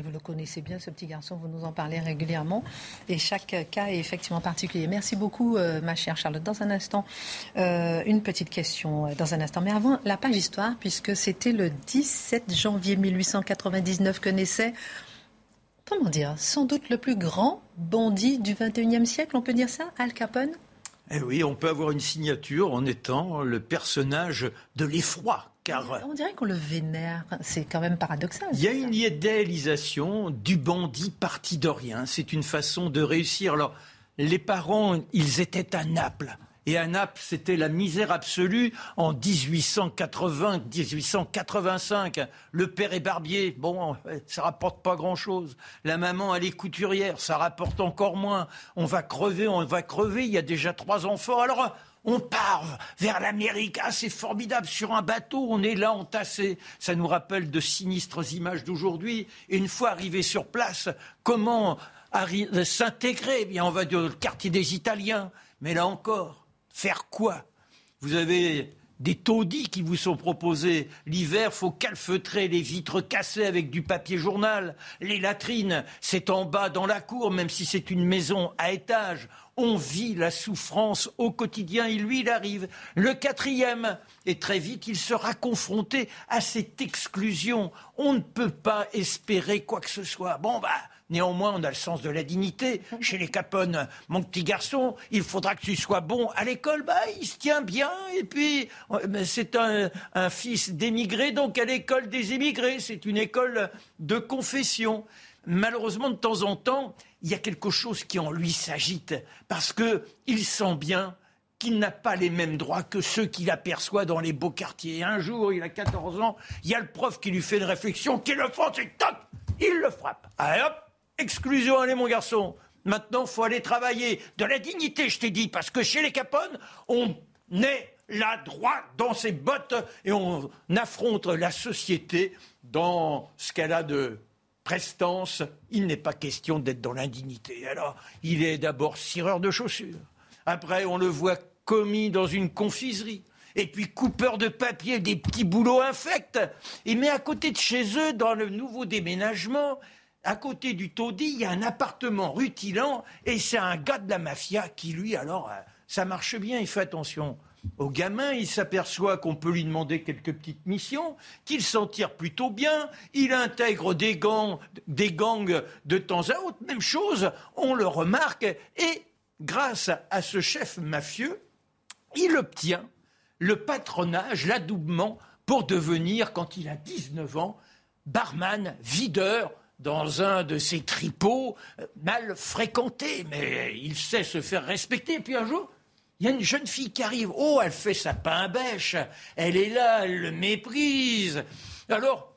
Vous le connaissez bien, ce petit garçon, vous nous en parlez régulièrement. Et chaque cas est effectivement particulier. Merci beaucoup, euh, ma chère Charlotte. Dans un instant, euh, une petite question euh, dans un instant. Mais avant, la page histoire, puisque c'était le 17 janvier 1899 que naissait, comment dire, sans doute le plus grand bandit du 21e siècle, on peut dire ça, Al Capone? Eh oui, on peut avoir une signature en étant le personnage de l'effroi. Car on dirait qu'on le vénère. C'est quand même paradoxal. Il y a une idéalisation du bandit parti de rien. C'est une façon de réussir. Alors, les parents, ils étaient à Naples. Et à Naples, c'était la misère absolue en 1880-1885. Le père est barbier, bon, ça rapporte pas grand-chose. La maman, elle est couturière, ça rapporte encore moins. On va crever, on va crever, il y a déjà trois enfants. Alors, on part vers l'Amérique, ah, c'est formidable, sur un bateau, on est là entassé. Ça nous rappelle de sinistres images d'aujourd'hui. Une fois arrivé sur place, comment s'intégrer? Eh bien, on va dans le quartier des Italiens. Mais là encore, Faire quoi? Vous avez des taudis qui vous sont proposés. L'hiver, faut calfeutrer les vitres cassées avec du papier journal. Les latrines, c'est en bas dans la cour, même si c'est une maison à étage. On vit la souffrance au quotidien et lui, il arrive. Le quatrième, et très vite, il sera confronté à cette exclusion. On ne peut pas espérer quoi que ce soit. Bon, bah, Néanmoins, on a le sens de la dignité. Chez les Capone, mon petit garçon, il faudra que tu sois bon à l'école. Bah, il se tient bien. Et puis, euh, c'est un, fils d'émigré, donc à l'école des émigrés. C'est une école de confession. Malheureusement, de temps en temps, il y a quelque chose qui en lui s'agite. Parce qu'il sent bien qu'il n'a pas les mêmes droits que ceux qu'il aperçoit dans les beaux quartiers. Un jour, il a 14 ans, il y a le prof qui lui fait une réflexion, qui le fonce et toc, il le frappe. Allez hop, Exclusion, allez mon garçon. Maintenant, faut aller travailler. De la dignité, je t'ai dit, parce que chez les Capones, on est là droit dans ses bottes et on affronte la société dans ce qu'elle a de prestance. Il n'est pas question d'être dans l'indignité. Alors, il est d'abord cireur de chaussures. Après, on le voit commis dans une confiserie. Et puis coupeur de papier, des petits boulots infects. Et mais à côté de chez eux, dans le nouveau déménagement, à côté du taudis, il y a un appartement rutilant et c'est un gars de la mafia qui, lui, alors, euh, ça marche bien, il fait attention. Au gamin, il s'aperçoit qu'on peut lui demander quelques petites missions, qu'il s'en tire plutôt bien, il intègre des gangs, des gangs de temps à autre, même chose, on le remarque, et grâce à ce chef mafieux, il obtient le patronage, l'adoubement, pour devenir, quand il a 19 ans, barman, videur dans un de ces tripots euh, mal fréquentés, mais il sait se faire respecter. Puis un jour, il y a une jeune fille qui arrive. Oh, elle fait sa pain bêche. Elle est là, elle le méprise. Alors,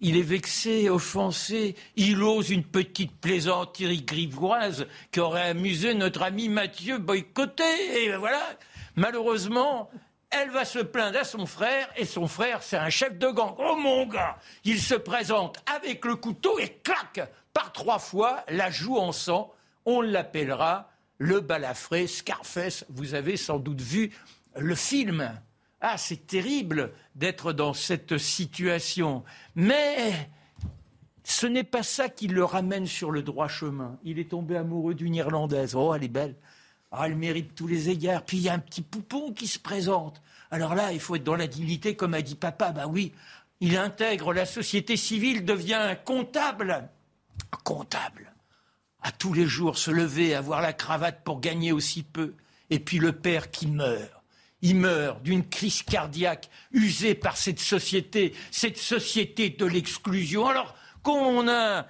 il est vexé, offensé. Il ose une petite plaisanterie grivoise qui aurait amusé notre ami Mathieu boycotté. Et voilà. Malheureusement, elle va se plaindre à son frère, et son frère, c'est un chef de gang. Oh mon gars Il se présente avec le couteau et clac Par trois fois, la joue en sang. On l'appellera le balafré Scarface. Vous avez sans doute vu le film. Ah, c'est terrible d'être dans cette situation. Mais ce n'est pas ça qui le ramène sur le droit chemin. Il est tombé amoureux d'une Irlandaise. Oh, elle est belle. Ah, elle mérite tous les égards. Puis il y a un petit poupon qui se présente. Alors là, il faut être dans la dignité, comme a dit papa. Ben oui, il intègre la société civile, devient comptable. Comptable. À tous les jours, se lever, avoir la cravate pour gagner aussi peu. Et puis le père qui meurt. Il meurt d'une crise cardiaque, usé par cette société, cette société de l'exclusion. Alors, quand on a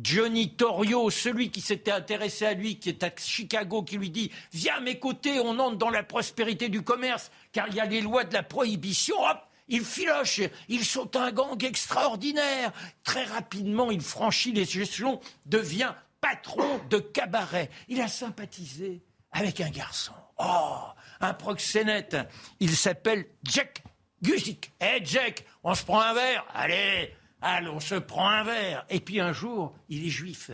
Johnny Torrio, celui qui s'était intéressé à lui, qui est à Chicago, qui lui dit Viens à mes côtés, on entre dans la prospérité du commerce, car il y a les lois de la prohibition. Hop il filoche, il saute un gang extraordinaire. Très rapidement, il franchit les échelons, devient patron de cabaret. Il a sympathisé avec un garçon. Oh, un proxénète. Il s'appelle Jack Guzik. Eh Jack, on se prend un verre Allez, Allez, on se prend un verre. Et puis un jour, il est juif.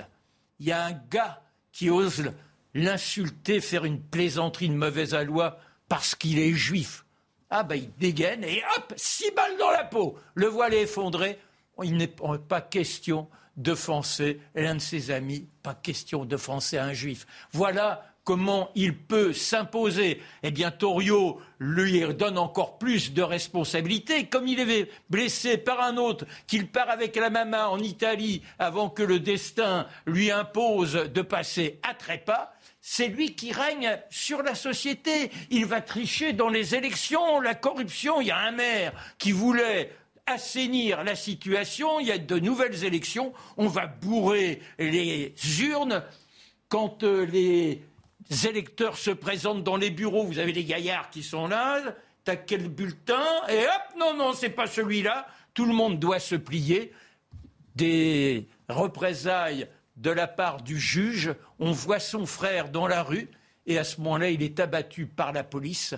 Il y a un gars qui ose l'insulter, faire une plaisanterie de mauvaise aloi parce qu'il est juif. Ah ben il dégaine et hop, six balles dans la peau. Le voile est effondré. Il n'est pas question d'offenser l'un de ses amis, pas question d'offenser un juif. Voilà comment il peut s'imposer. Eh bien, Torio lui donne encore plus de responsabilités. Comme il est blessé par un autre, qu'il part avec la maman en Italie avant que le destin lui impose de passer à trépas, c'est lui qui règne sur la société. Il va tricher dans les élections, la corruption. Il y a un maire qui voulait assainir la situation, il y a de nouvelles élections, on va bourrer les urnes. Quand euh, les électeurs se présentent dans les bureaux, vous avez les gaillards qui sont là, t'as quel bulletin Et hop, non, non, c'est pas celui-là. Tout le monde doit se plier. Des représailles de la part du juge, on voit son frère dans la rue, et à ce moment-là, il est abattu par la police.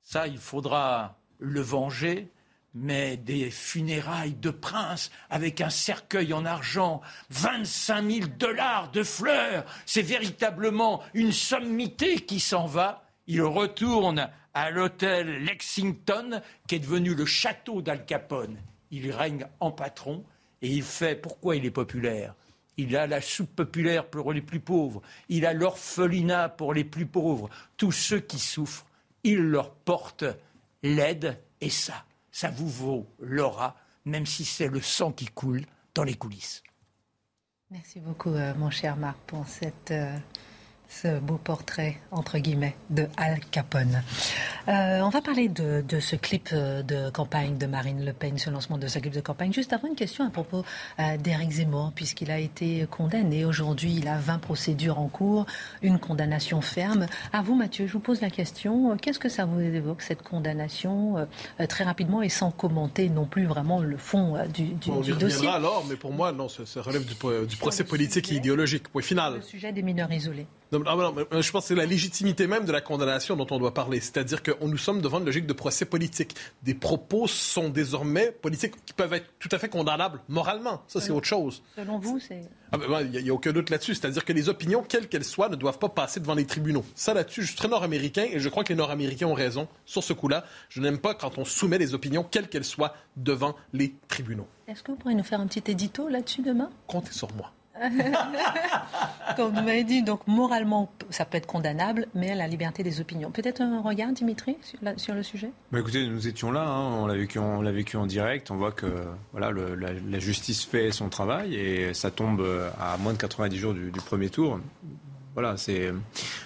Ça, il faudra le venger mais des funérailles de prince avec un cercueil en argent, 25 000 dollars de fleurs, c'est véritablement une sommité qui s'en va. Il retourne à l'hôtel Lexington, qui est devenu le château d'Al Capone. Il règne en patron et il fait. Pourquoi il est populaire? Il a la soupe populaire pour les plus pauvres. Il a l'orphelinat pour les plus pauvres. Tous ceux qui souffrent, il leur porte l'aide et ça, ça vous vaut l'aura, même si c'est le sang qui coule dans les coulisses. Merci beaucoup, euh, mon cher Marc, pour cette euh, ce beau portrait, entre guillemets, de Al Capone. Euh, on va parler de, ce clip euh, de campagne de Marine Le Pen, ce lancement de ce clip de campagne. Juste avant, une question à propos euh, d'Éric Zemmour, puisqu'il a été condamné. Aujourd'hui, il a 20 procédures en cours, une condamnation ferme. À vous, Mathieu, je vous pose la question. Qu'est-ce que ça vous évoque, cette condamnation, très rapidement et sans commenter non plus vraiment le fond du, du, on y dossier? alors, mais pour moi, non, ça, relève du, du procès politique et idéologique. Point final. Le sujet des mineurs isolés. Euh, je pense que c'est la légitimité même de la condamnation dont on doit parler. C'est-à-dire que nous sommes devant une logique de procès politique. Des propos sont désormais politiques qui peuvent être tout à fait condamnables moralement. Ça, c'est autre chose. Selon vous, c'est... Ah ben, il n'y a, aucun doute là-dessus. C'est-à-dire que les opinions, quelles qu'elles soient, ne doivent pas passer devant les tribunaux. Ça, là-dessus, je suis très nord-américain et je crois que les Nord-Américains ont raison sur ce coup-là. Je n'aime pas quand on soumet les opinions, quelles qu'elles soient, devant les tribunaux. Est-ce que vous pourriez nous faire un petit édito là-dessus demain? Comptez sur moi. Comme vous m'avez dit, donc moralement, ça peut être condamnable, mais la liberté des opinions. Peut-être un regard, Dimitri, sur, le sujet? Bah Écoutez, nous étions là, hein, on l'a vécu, vécu, en direct. On voit que voilà, la, justice fait son travail et ça tombe à moins de 90 jours du, premier tour. Voilà, c'est.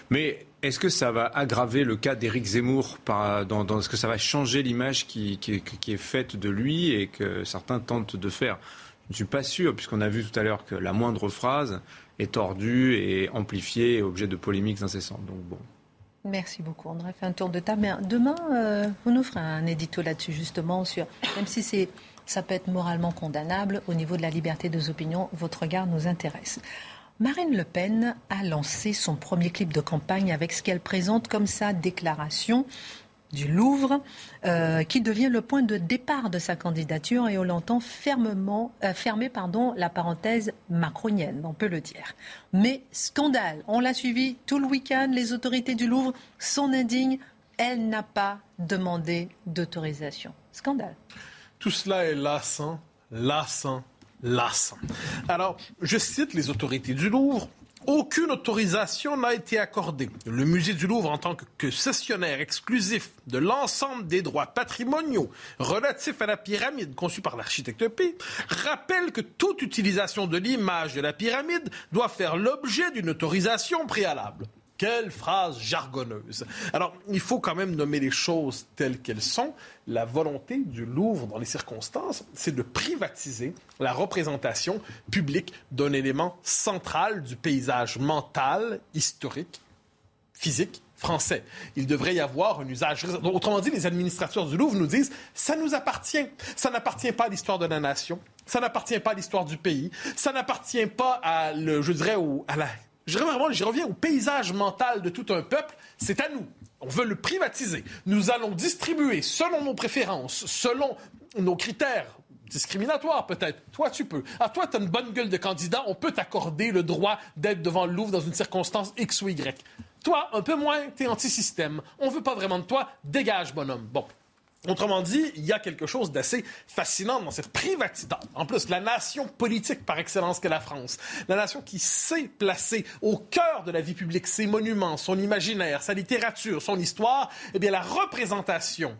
Mais est-ce que ça va aggraver le cas d'Éric Zemmour dans, Est-ce que ça va changer l'image qui, qui est faite de lui et que certains tentent de faire? Ne suis pas sûr, puisqu'on a vu tout à l'heure que la moindre phrase est tordue et amplifiée et objet de polémiques incessantes. Donc bon. Merci beaucoup. On aurait fait un tour de table. Demain, euh, vous nous ferez un édito là-dessus, justement, sur même si ça peut être moralement condamnable, au niveau de la liberté des opinions, votre regard nous intéresse. Marine Le Pen a lancé son premier clip de campagne avec ce qu'elle présente comme sa déclaration du Louvre, euh, qui devient le point de départ de sa candidature et on l'entend fermement euh, fermer pardon, la parenthèse macronienne, on peut le dire. Mais scandale, on l'a suivi tout le week-end, les autorités du Louvre sont indignes, elle n'a pas demandé d'autorisation. Scandale. Tout cela est lassant, lassant, lassant. Alors, je cite les autorités du Louvre. Aucune autorisation n'a été accordée. Le musée du Louvre, en tant que cessionnaire exclusif de l'ensemble des droits patrimoniaux relatifs à la pyramide conçue par l'architecte P, rappelle que toute utilisation de l'image de la pyramide doit faire l'objet d'une autorisation préalable. Quelle phrase jargonneuse. Alors, il faut quand même nommer les choses telles qu'elles sont. La volonté du Louvre, dans les circonstances, c'est de privatiser la représentation publique d'un élément central du paysage mental, historique, physique français. Il devrait y avoir un usage. Autrement dit, les administrateurs du Louvre nous disent ça nous appartient. Ça n'appartient pas à l'histoire de la nation. Ça n'appartient pas à l'histoire du pays. Ça n'appartient pas à, le, je dirais, à la je, reviens au paysage mental de tout un peuple. C'est à nous. On veut le privatiser. Nous allons distribuer selon nos préférences, selon nos critères discriminatoire peut-être. Toi, tu peux. À toi, tu as une bonne gueule de candidat, on peut t'accorder le droit d'être devant le Louvre dans une circonstance X ou Y. Toi, un peu moins, tu es anti-système. On veut pas vraiment de toi, dégage, bonhomme. Bon. Autrement dit, il y a quelque chose d'assez fascinant dans cette privatisation. En plus, la nation politique par excellence qu'est la France, la nation qui sait placer au cœur de la vie publique ses monuments, son imaginaire, sa littérature, son histoire, eh bien, la représentation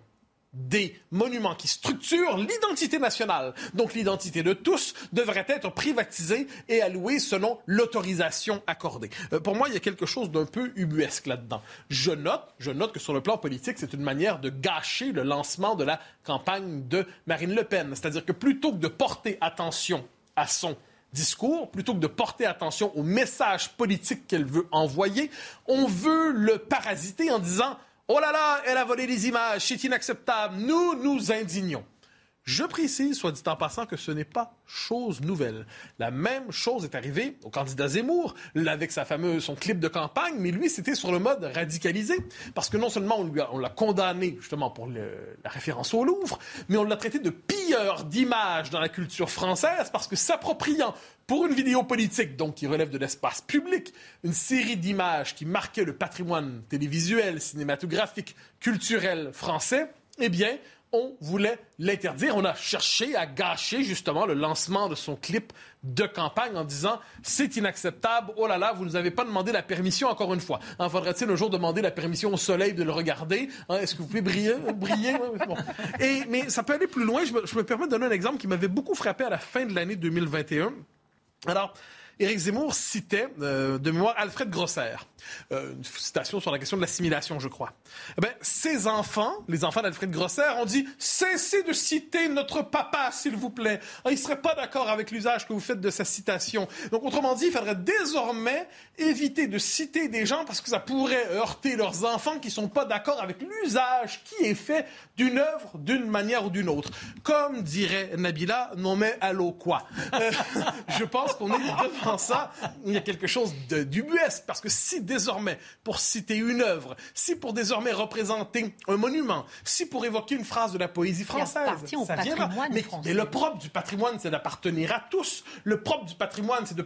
des monuments qui structurent l'identité nationale, donc l'identité de tous, devrait être privatisée et allouée selon l'autorisation accordée. Euh, pour moi, il y a quelque chose d'un peu ubuesque là-dedans. Je note, je note que sur le plan politique, c'est une manière de gâcher le lancement de la campagne de Marine Le Pen. C'est-à-dire que plutôt que de porter attention à son discours, plutôt que de porter attention au message politique qu'elle veut envoyer, on veut le parasiter en disant Oh là là, elle a volé les images, c'est inacceptable, nous nous indignons. Je précise, soit dit en passant, que ce n'est pas chose nouvelle. La même chose est arrivée au candidat Zemmour, avec sa fameuse, son clip de campagne, mais lui, c'était sur le mode radicalisé, parce que non seulement on, l'a condamné justement pour la référence au Louvre, mais on l'a traité de pilleur d'images dans la culture française, parce que s'appropriant pour une vidéo politique, donc qui relève de l'espace public, une série d'images qui marquaient le patrimoine télévisuel, cinématographique, culturel français, eh bien, on voulait l'interdire. On a cherché à gâcher justement le lancement de son clip de campagne en disant c'est inacceptable, oh là là, vous ne nous avez pas demandé la permission encore une fois. En faudrait-il un jour demander la permission au soleil de le regarder? Hein, Est-ce que vous pouvez briller, briller Mais ça peut aller plus loin. Je me, je me permets de donner un exemple qui m'avait beaucoup frappé à la fin de l'année 2021. Alors, Éric Zemmour citait euh, de mémoire Alfred Grosser. Euh, une citation sur la question de l'assimilation, je crois. Eh ben, ces enfants, les enfants d'Alfred Grosser, ont dit cessez de citer notre papa, s'il vous plaît. Ah, ils ne seraient pas d'accord avec l'usage que vous faites de sa citation. Donc, autrement dit, il faudrait désormais éviter de citer des gens parce que ça pourrait heurter leurs enfants qui ne sont pas d'accord avec l'usage qui est fait d'une œuvre d'une manière ou d'une autre. Comme dirait Nabila, non mais allô quoi. Euh, je pense qu'on est devant ça. Il y a quelque chose d'ubuesque parce que si désormais, pour citer une œuvre, si pour désormais représenter un monument, si pour évoquer une phrase de la poésie française, ça vient là. Mais, mais, le propre du patrimoine, c'est d'appartenir à tous. Le propre du patrimoine, c'est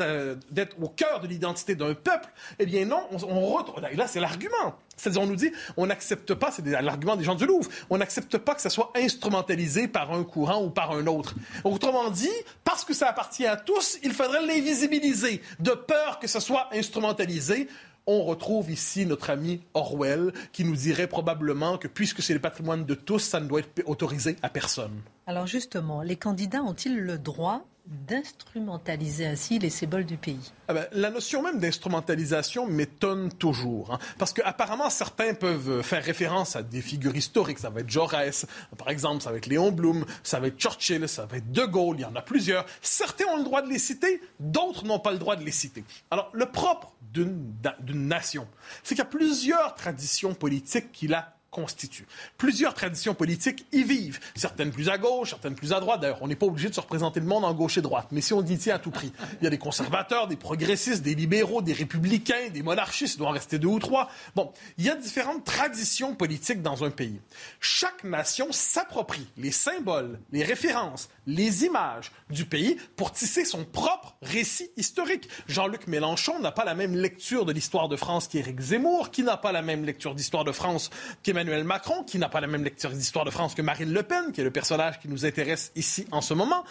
euh, d'être au cœur de l'identité d'un peuple. Eh bien non, on, on là, c'est l'argument. C'est-à-dire, on nous dit, on n'accepte pas, c'est l'argument des gens du Louvre, on n'accepte pas que ça soit instrumentalisé par un courant ou par un autre. Autrement dit, parce que ça appartient à tous, il faudrait l'invisibiliser, de peur que ça soit instrumentalisé. On retrouve ici notre ami Orwell qui nous dirait probablement que puisque c'est le patrimoine de tous, ça ne doit être autorisé à personne. Alors justement, les candidats ont-ils le droit d'instrumentaliser ainsi les symboles du pays ah ben, La notion même d'instrumentalisation m'étonne toujours. Hein, parce qu'apparemment, certains peuvent faire référence à des figures historiques. Ça va être Jaurès, par exemple, ça va être Léon Blum, ça va être Churchill, ça va être De Gaulle, il y en a plusieurs. Certains ont le droit de les citer, d'autres n'ont pas le droit de les citer. Alors, le propre d'une nation, c'est qu'il y a plusieurs traditions politiques qui la constitue. Plusieurs traditions politiques y vivent, certaines plus à gauche, certaines plus à droite. D'ailleurs, on n'est pas obligé de se représenter le monde en gauche et droite, mais si on dit tiens à tout prix, il y a des conservateurs, des progressistes, des libéraux, des républicains, des monarchistes, il doit en rester deux ou trois. Bon, il y a différentes traditions politiques dans un pays. Chaque nation s'approprie les symboles, les références, les images du pays pour tisser son propre récit historique. Jean-Luc Mélenchon n'a pas la même lecture de l'histoire de France qu'Éric Zemmour, qui n'a pas la même lecture d'histoire de France qu'Emmanuel Macron, qui n'a pas la même lecture d'histoire de France que Marine Le Pen, qui est le personnage qui nous intéresse ici en ce moment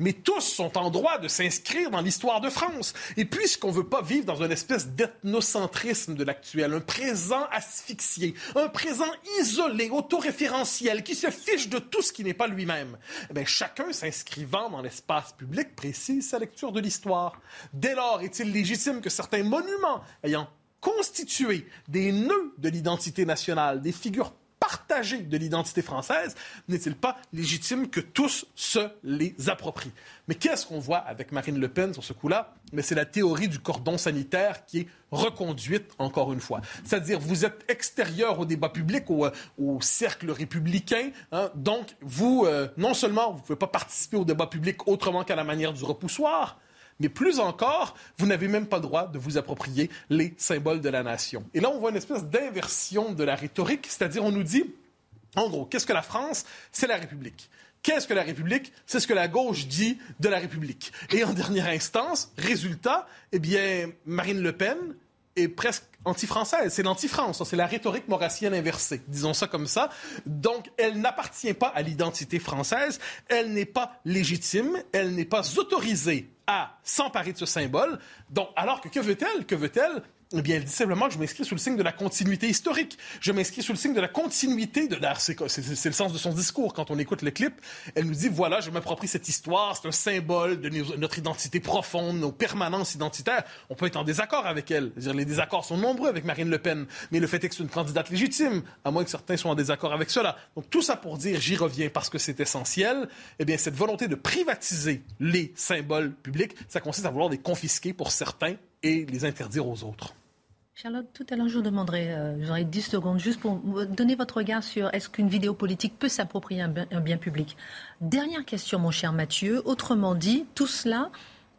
mais tous sont en droit de s'inscrire dans l'histoire de France. Et puisqu'on ne veut pas vivre dans une espèce d'ethnocentrisme de l'actuel, un présent asphyxié, un présent isolé, autoréférentiel, qui se fiche de tout ce qui n'est pas lui-même, eh chacun s'inscrivant dans l'espace public précise sa lecture de l'histoire. Dès lors, est-il légitime que certains monuments ayant constitué des nœuds de l'identité nationale, des figures partagé de l'identité française, n'est-il pas légitime que tous se les approprient? Mais qu'est-ce qu'on voit avec Marine Le Pen sur ce coup-là? Mais c'est la théorie du cordon sanitaire qui est reconduite encore une fois. C'est-à-dire, vous êtes extérieur au débat public, au, au cercle républicain, hein, donc vous, euh, non seulement vous ne pouvez pas participer au débat public autrement qu'à la manière du repoussoir, mais plus encore, vous n'avez même pas droit de vous approprier les symboles de la nation. Et là, on voit une espèce d'inversion de la rhétorique, c'est-à-dire on nous dit, en gros, qu'est-ce que la France C'est la République. Qu'est-ce que la République? C'est ce que la gauche dit de la République. Et en dernière instance, résultat, eh bien, Marine Le Pen est presque anti-française. C'est l'anti-France. C'est la rhétorique maurassienne inversée. Disons ça comme ça. Donc, elle n'appartient pas à l'identité française. Elle n'est pas légitime. Elle n'est pas autorisée s'emparer de ce symbole. Donc, alors que veut-elle? Que veut-elle? Eh bien, elle dit simplement que je m'inscris sous le signe de la continuité historique. Je m'inscris sous le signe de la continuité de l'art. C'est le sens de son discours. Quand on écoute le clip, elle nous dit, voilà, je m'approprie cette histoire. C'est un symbole de notre identité profonde, nos permanences identitaires. On peut être en désaccord avec elle. -dire, les désaccords sont nombreux avec Marine Le Pen. Mais le fait est que c'est une candidate légitime, à moins que certains soient en désaccord avec cela. Donc, tout ça pour dire, j'y reviens parce que c'est essentiel. Eh bien, cette volonté de privatiser les symboles publics, ça consiste à vouloir les confisquer pour certains et les interdire aux autres. Charlotte, tout à l'heure, je vous demanderai, euh, j'aurai 10 secondes juste pour donner votre regard sur est-ce qu'une vidéo politique peut s'approprier un, un bien public. Dernière question, mon cher Mathieu. Autrement dit, tout cela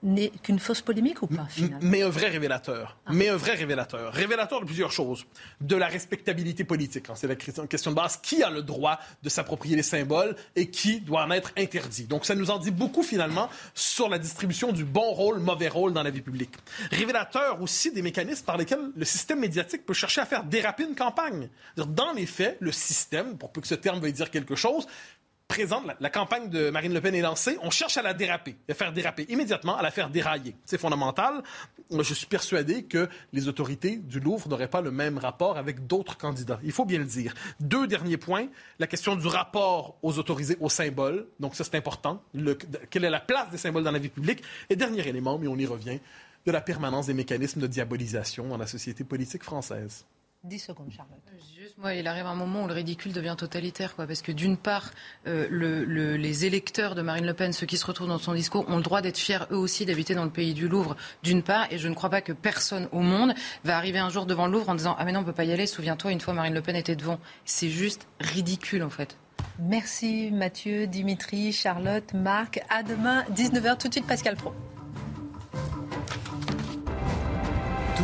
n'est qu'une fausse polémique ou pas, finalement? Mais un vrai révélateur. Ah. Mais un vrai révélateur. Révélateur de plusieurs choses. De la respectabilité politique. Hein. C'est la question de base. Qui a le droit de s'approprier les symboles et qui doit en être interdit? Donc, ça nous en dit beaucoup, finalement, sur la distribution du bon rôle, mauvais rôle dans la vie publique. Révélateur aussi des mécanismes par lesquels le système médiatique peut chercher à faire déraper une campagne. Dans les faits, le système, pour peu que ce terme veuille dire quelque chose, présente, la, campagne de Marine Le Pen est lancée, on cherche à la déraper, à faire déraper immédiatement, à la faire dérailler. C'est fondamental. Je suis persuadé que les autorités du Louvre n'auraient pas le même rapport avec d'autres candidats. Il faut bien le dire. Deux derniers points. La question du rapport aux autorisés, aux symboles. Donc ça, c'est important. quelle est la place des symboles dans la vie publique? Et dernier élément, mais on y revient, de la permanence des mécanismes de diabolisation dans la société politique française. 10 secondes, Charlotte. Juste, moi, il arrive un moment où le ridicule devient totalitaire, quoi, parce que d'une part, euh, le, les électeurs de Marine Le Pen, ceux qui se retrouvent dans son discours, ont le droit d'être fiers eux aussi d'habiter dans le pays du Louvre, d'une part, et je ne crois pas que personne au monde va arriver un jour devant le Louvre en disant ah mais non, on peut pas y aller. Souviens-toi, une fois Marine Le Pen était devant. C'est juste ridicule, en fait. Merci Mathieu, Dimitri, Charlotte, Marc. À demain, 19h. Tout de suite, Pascal Pro.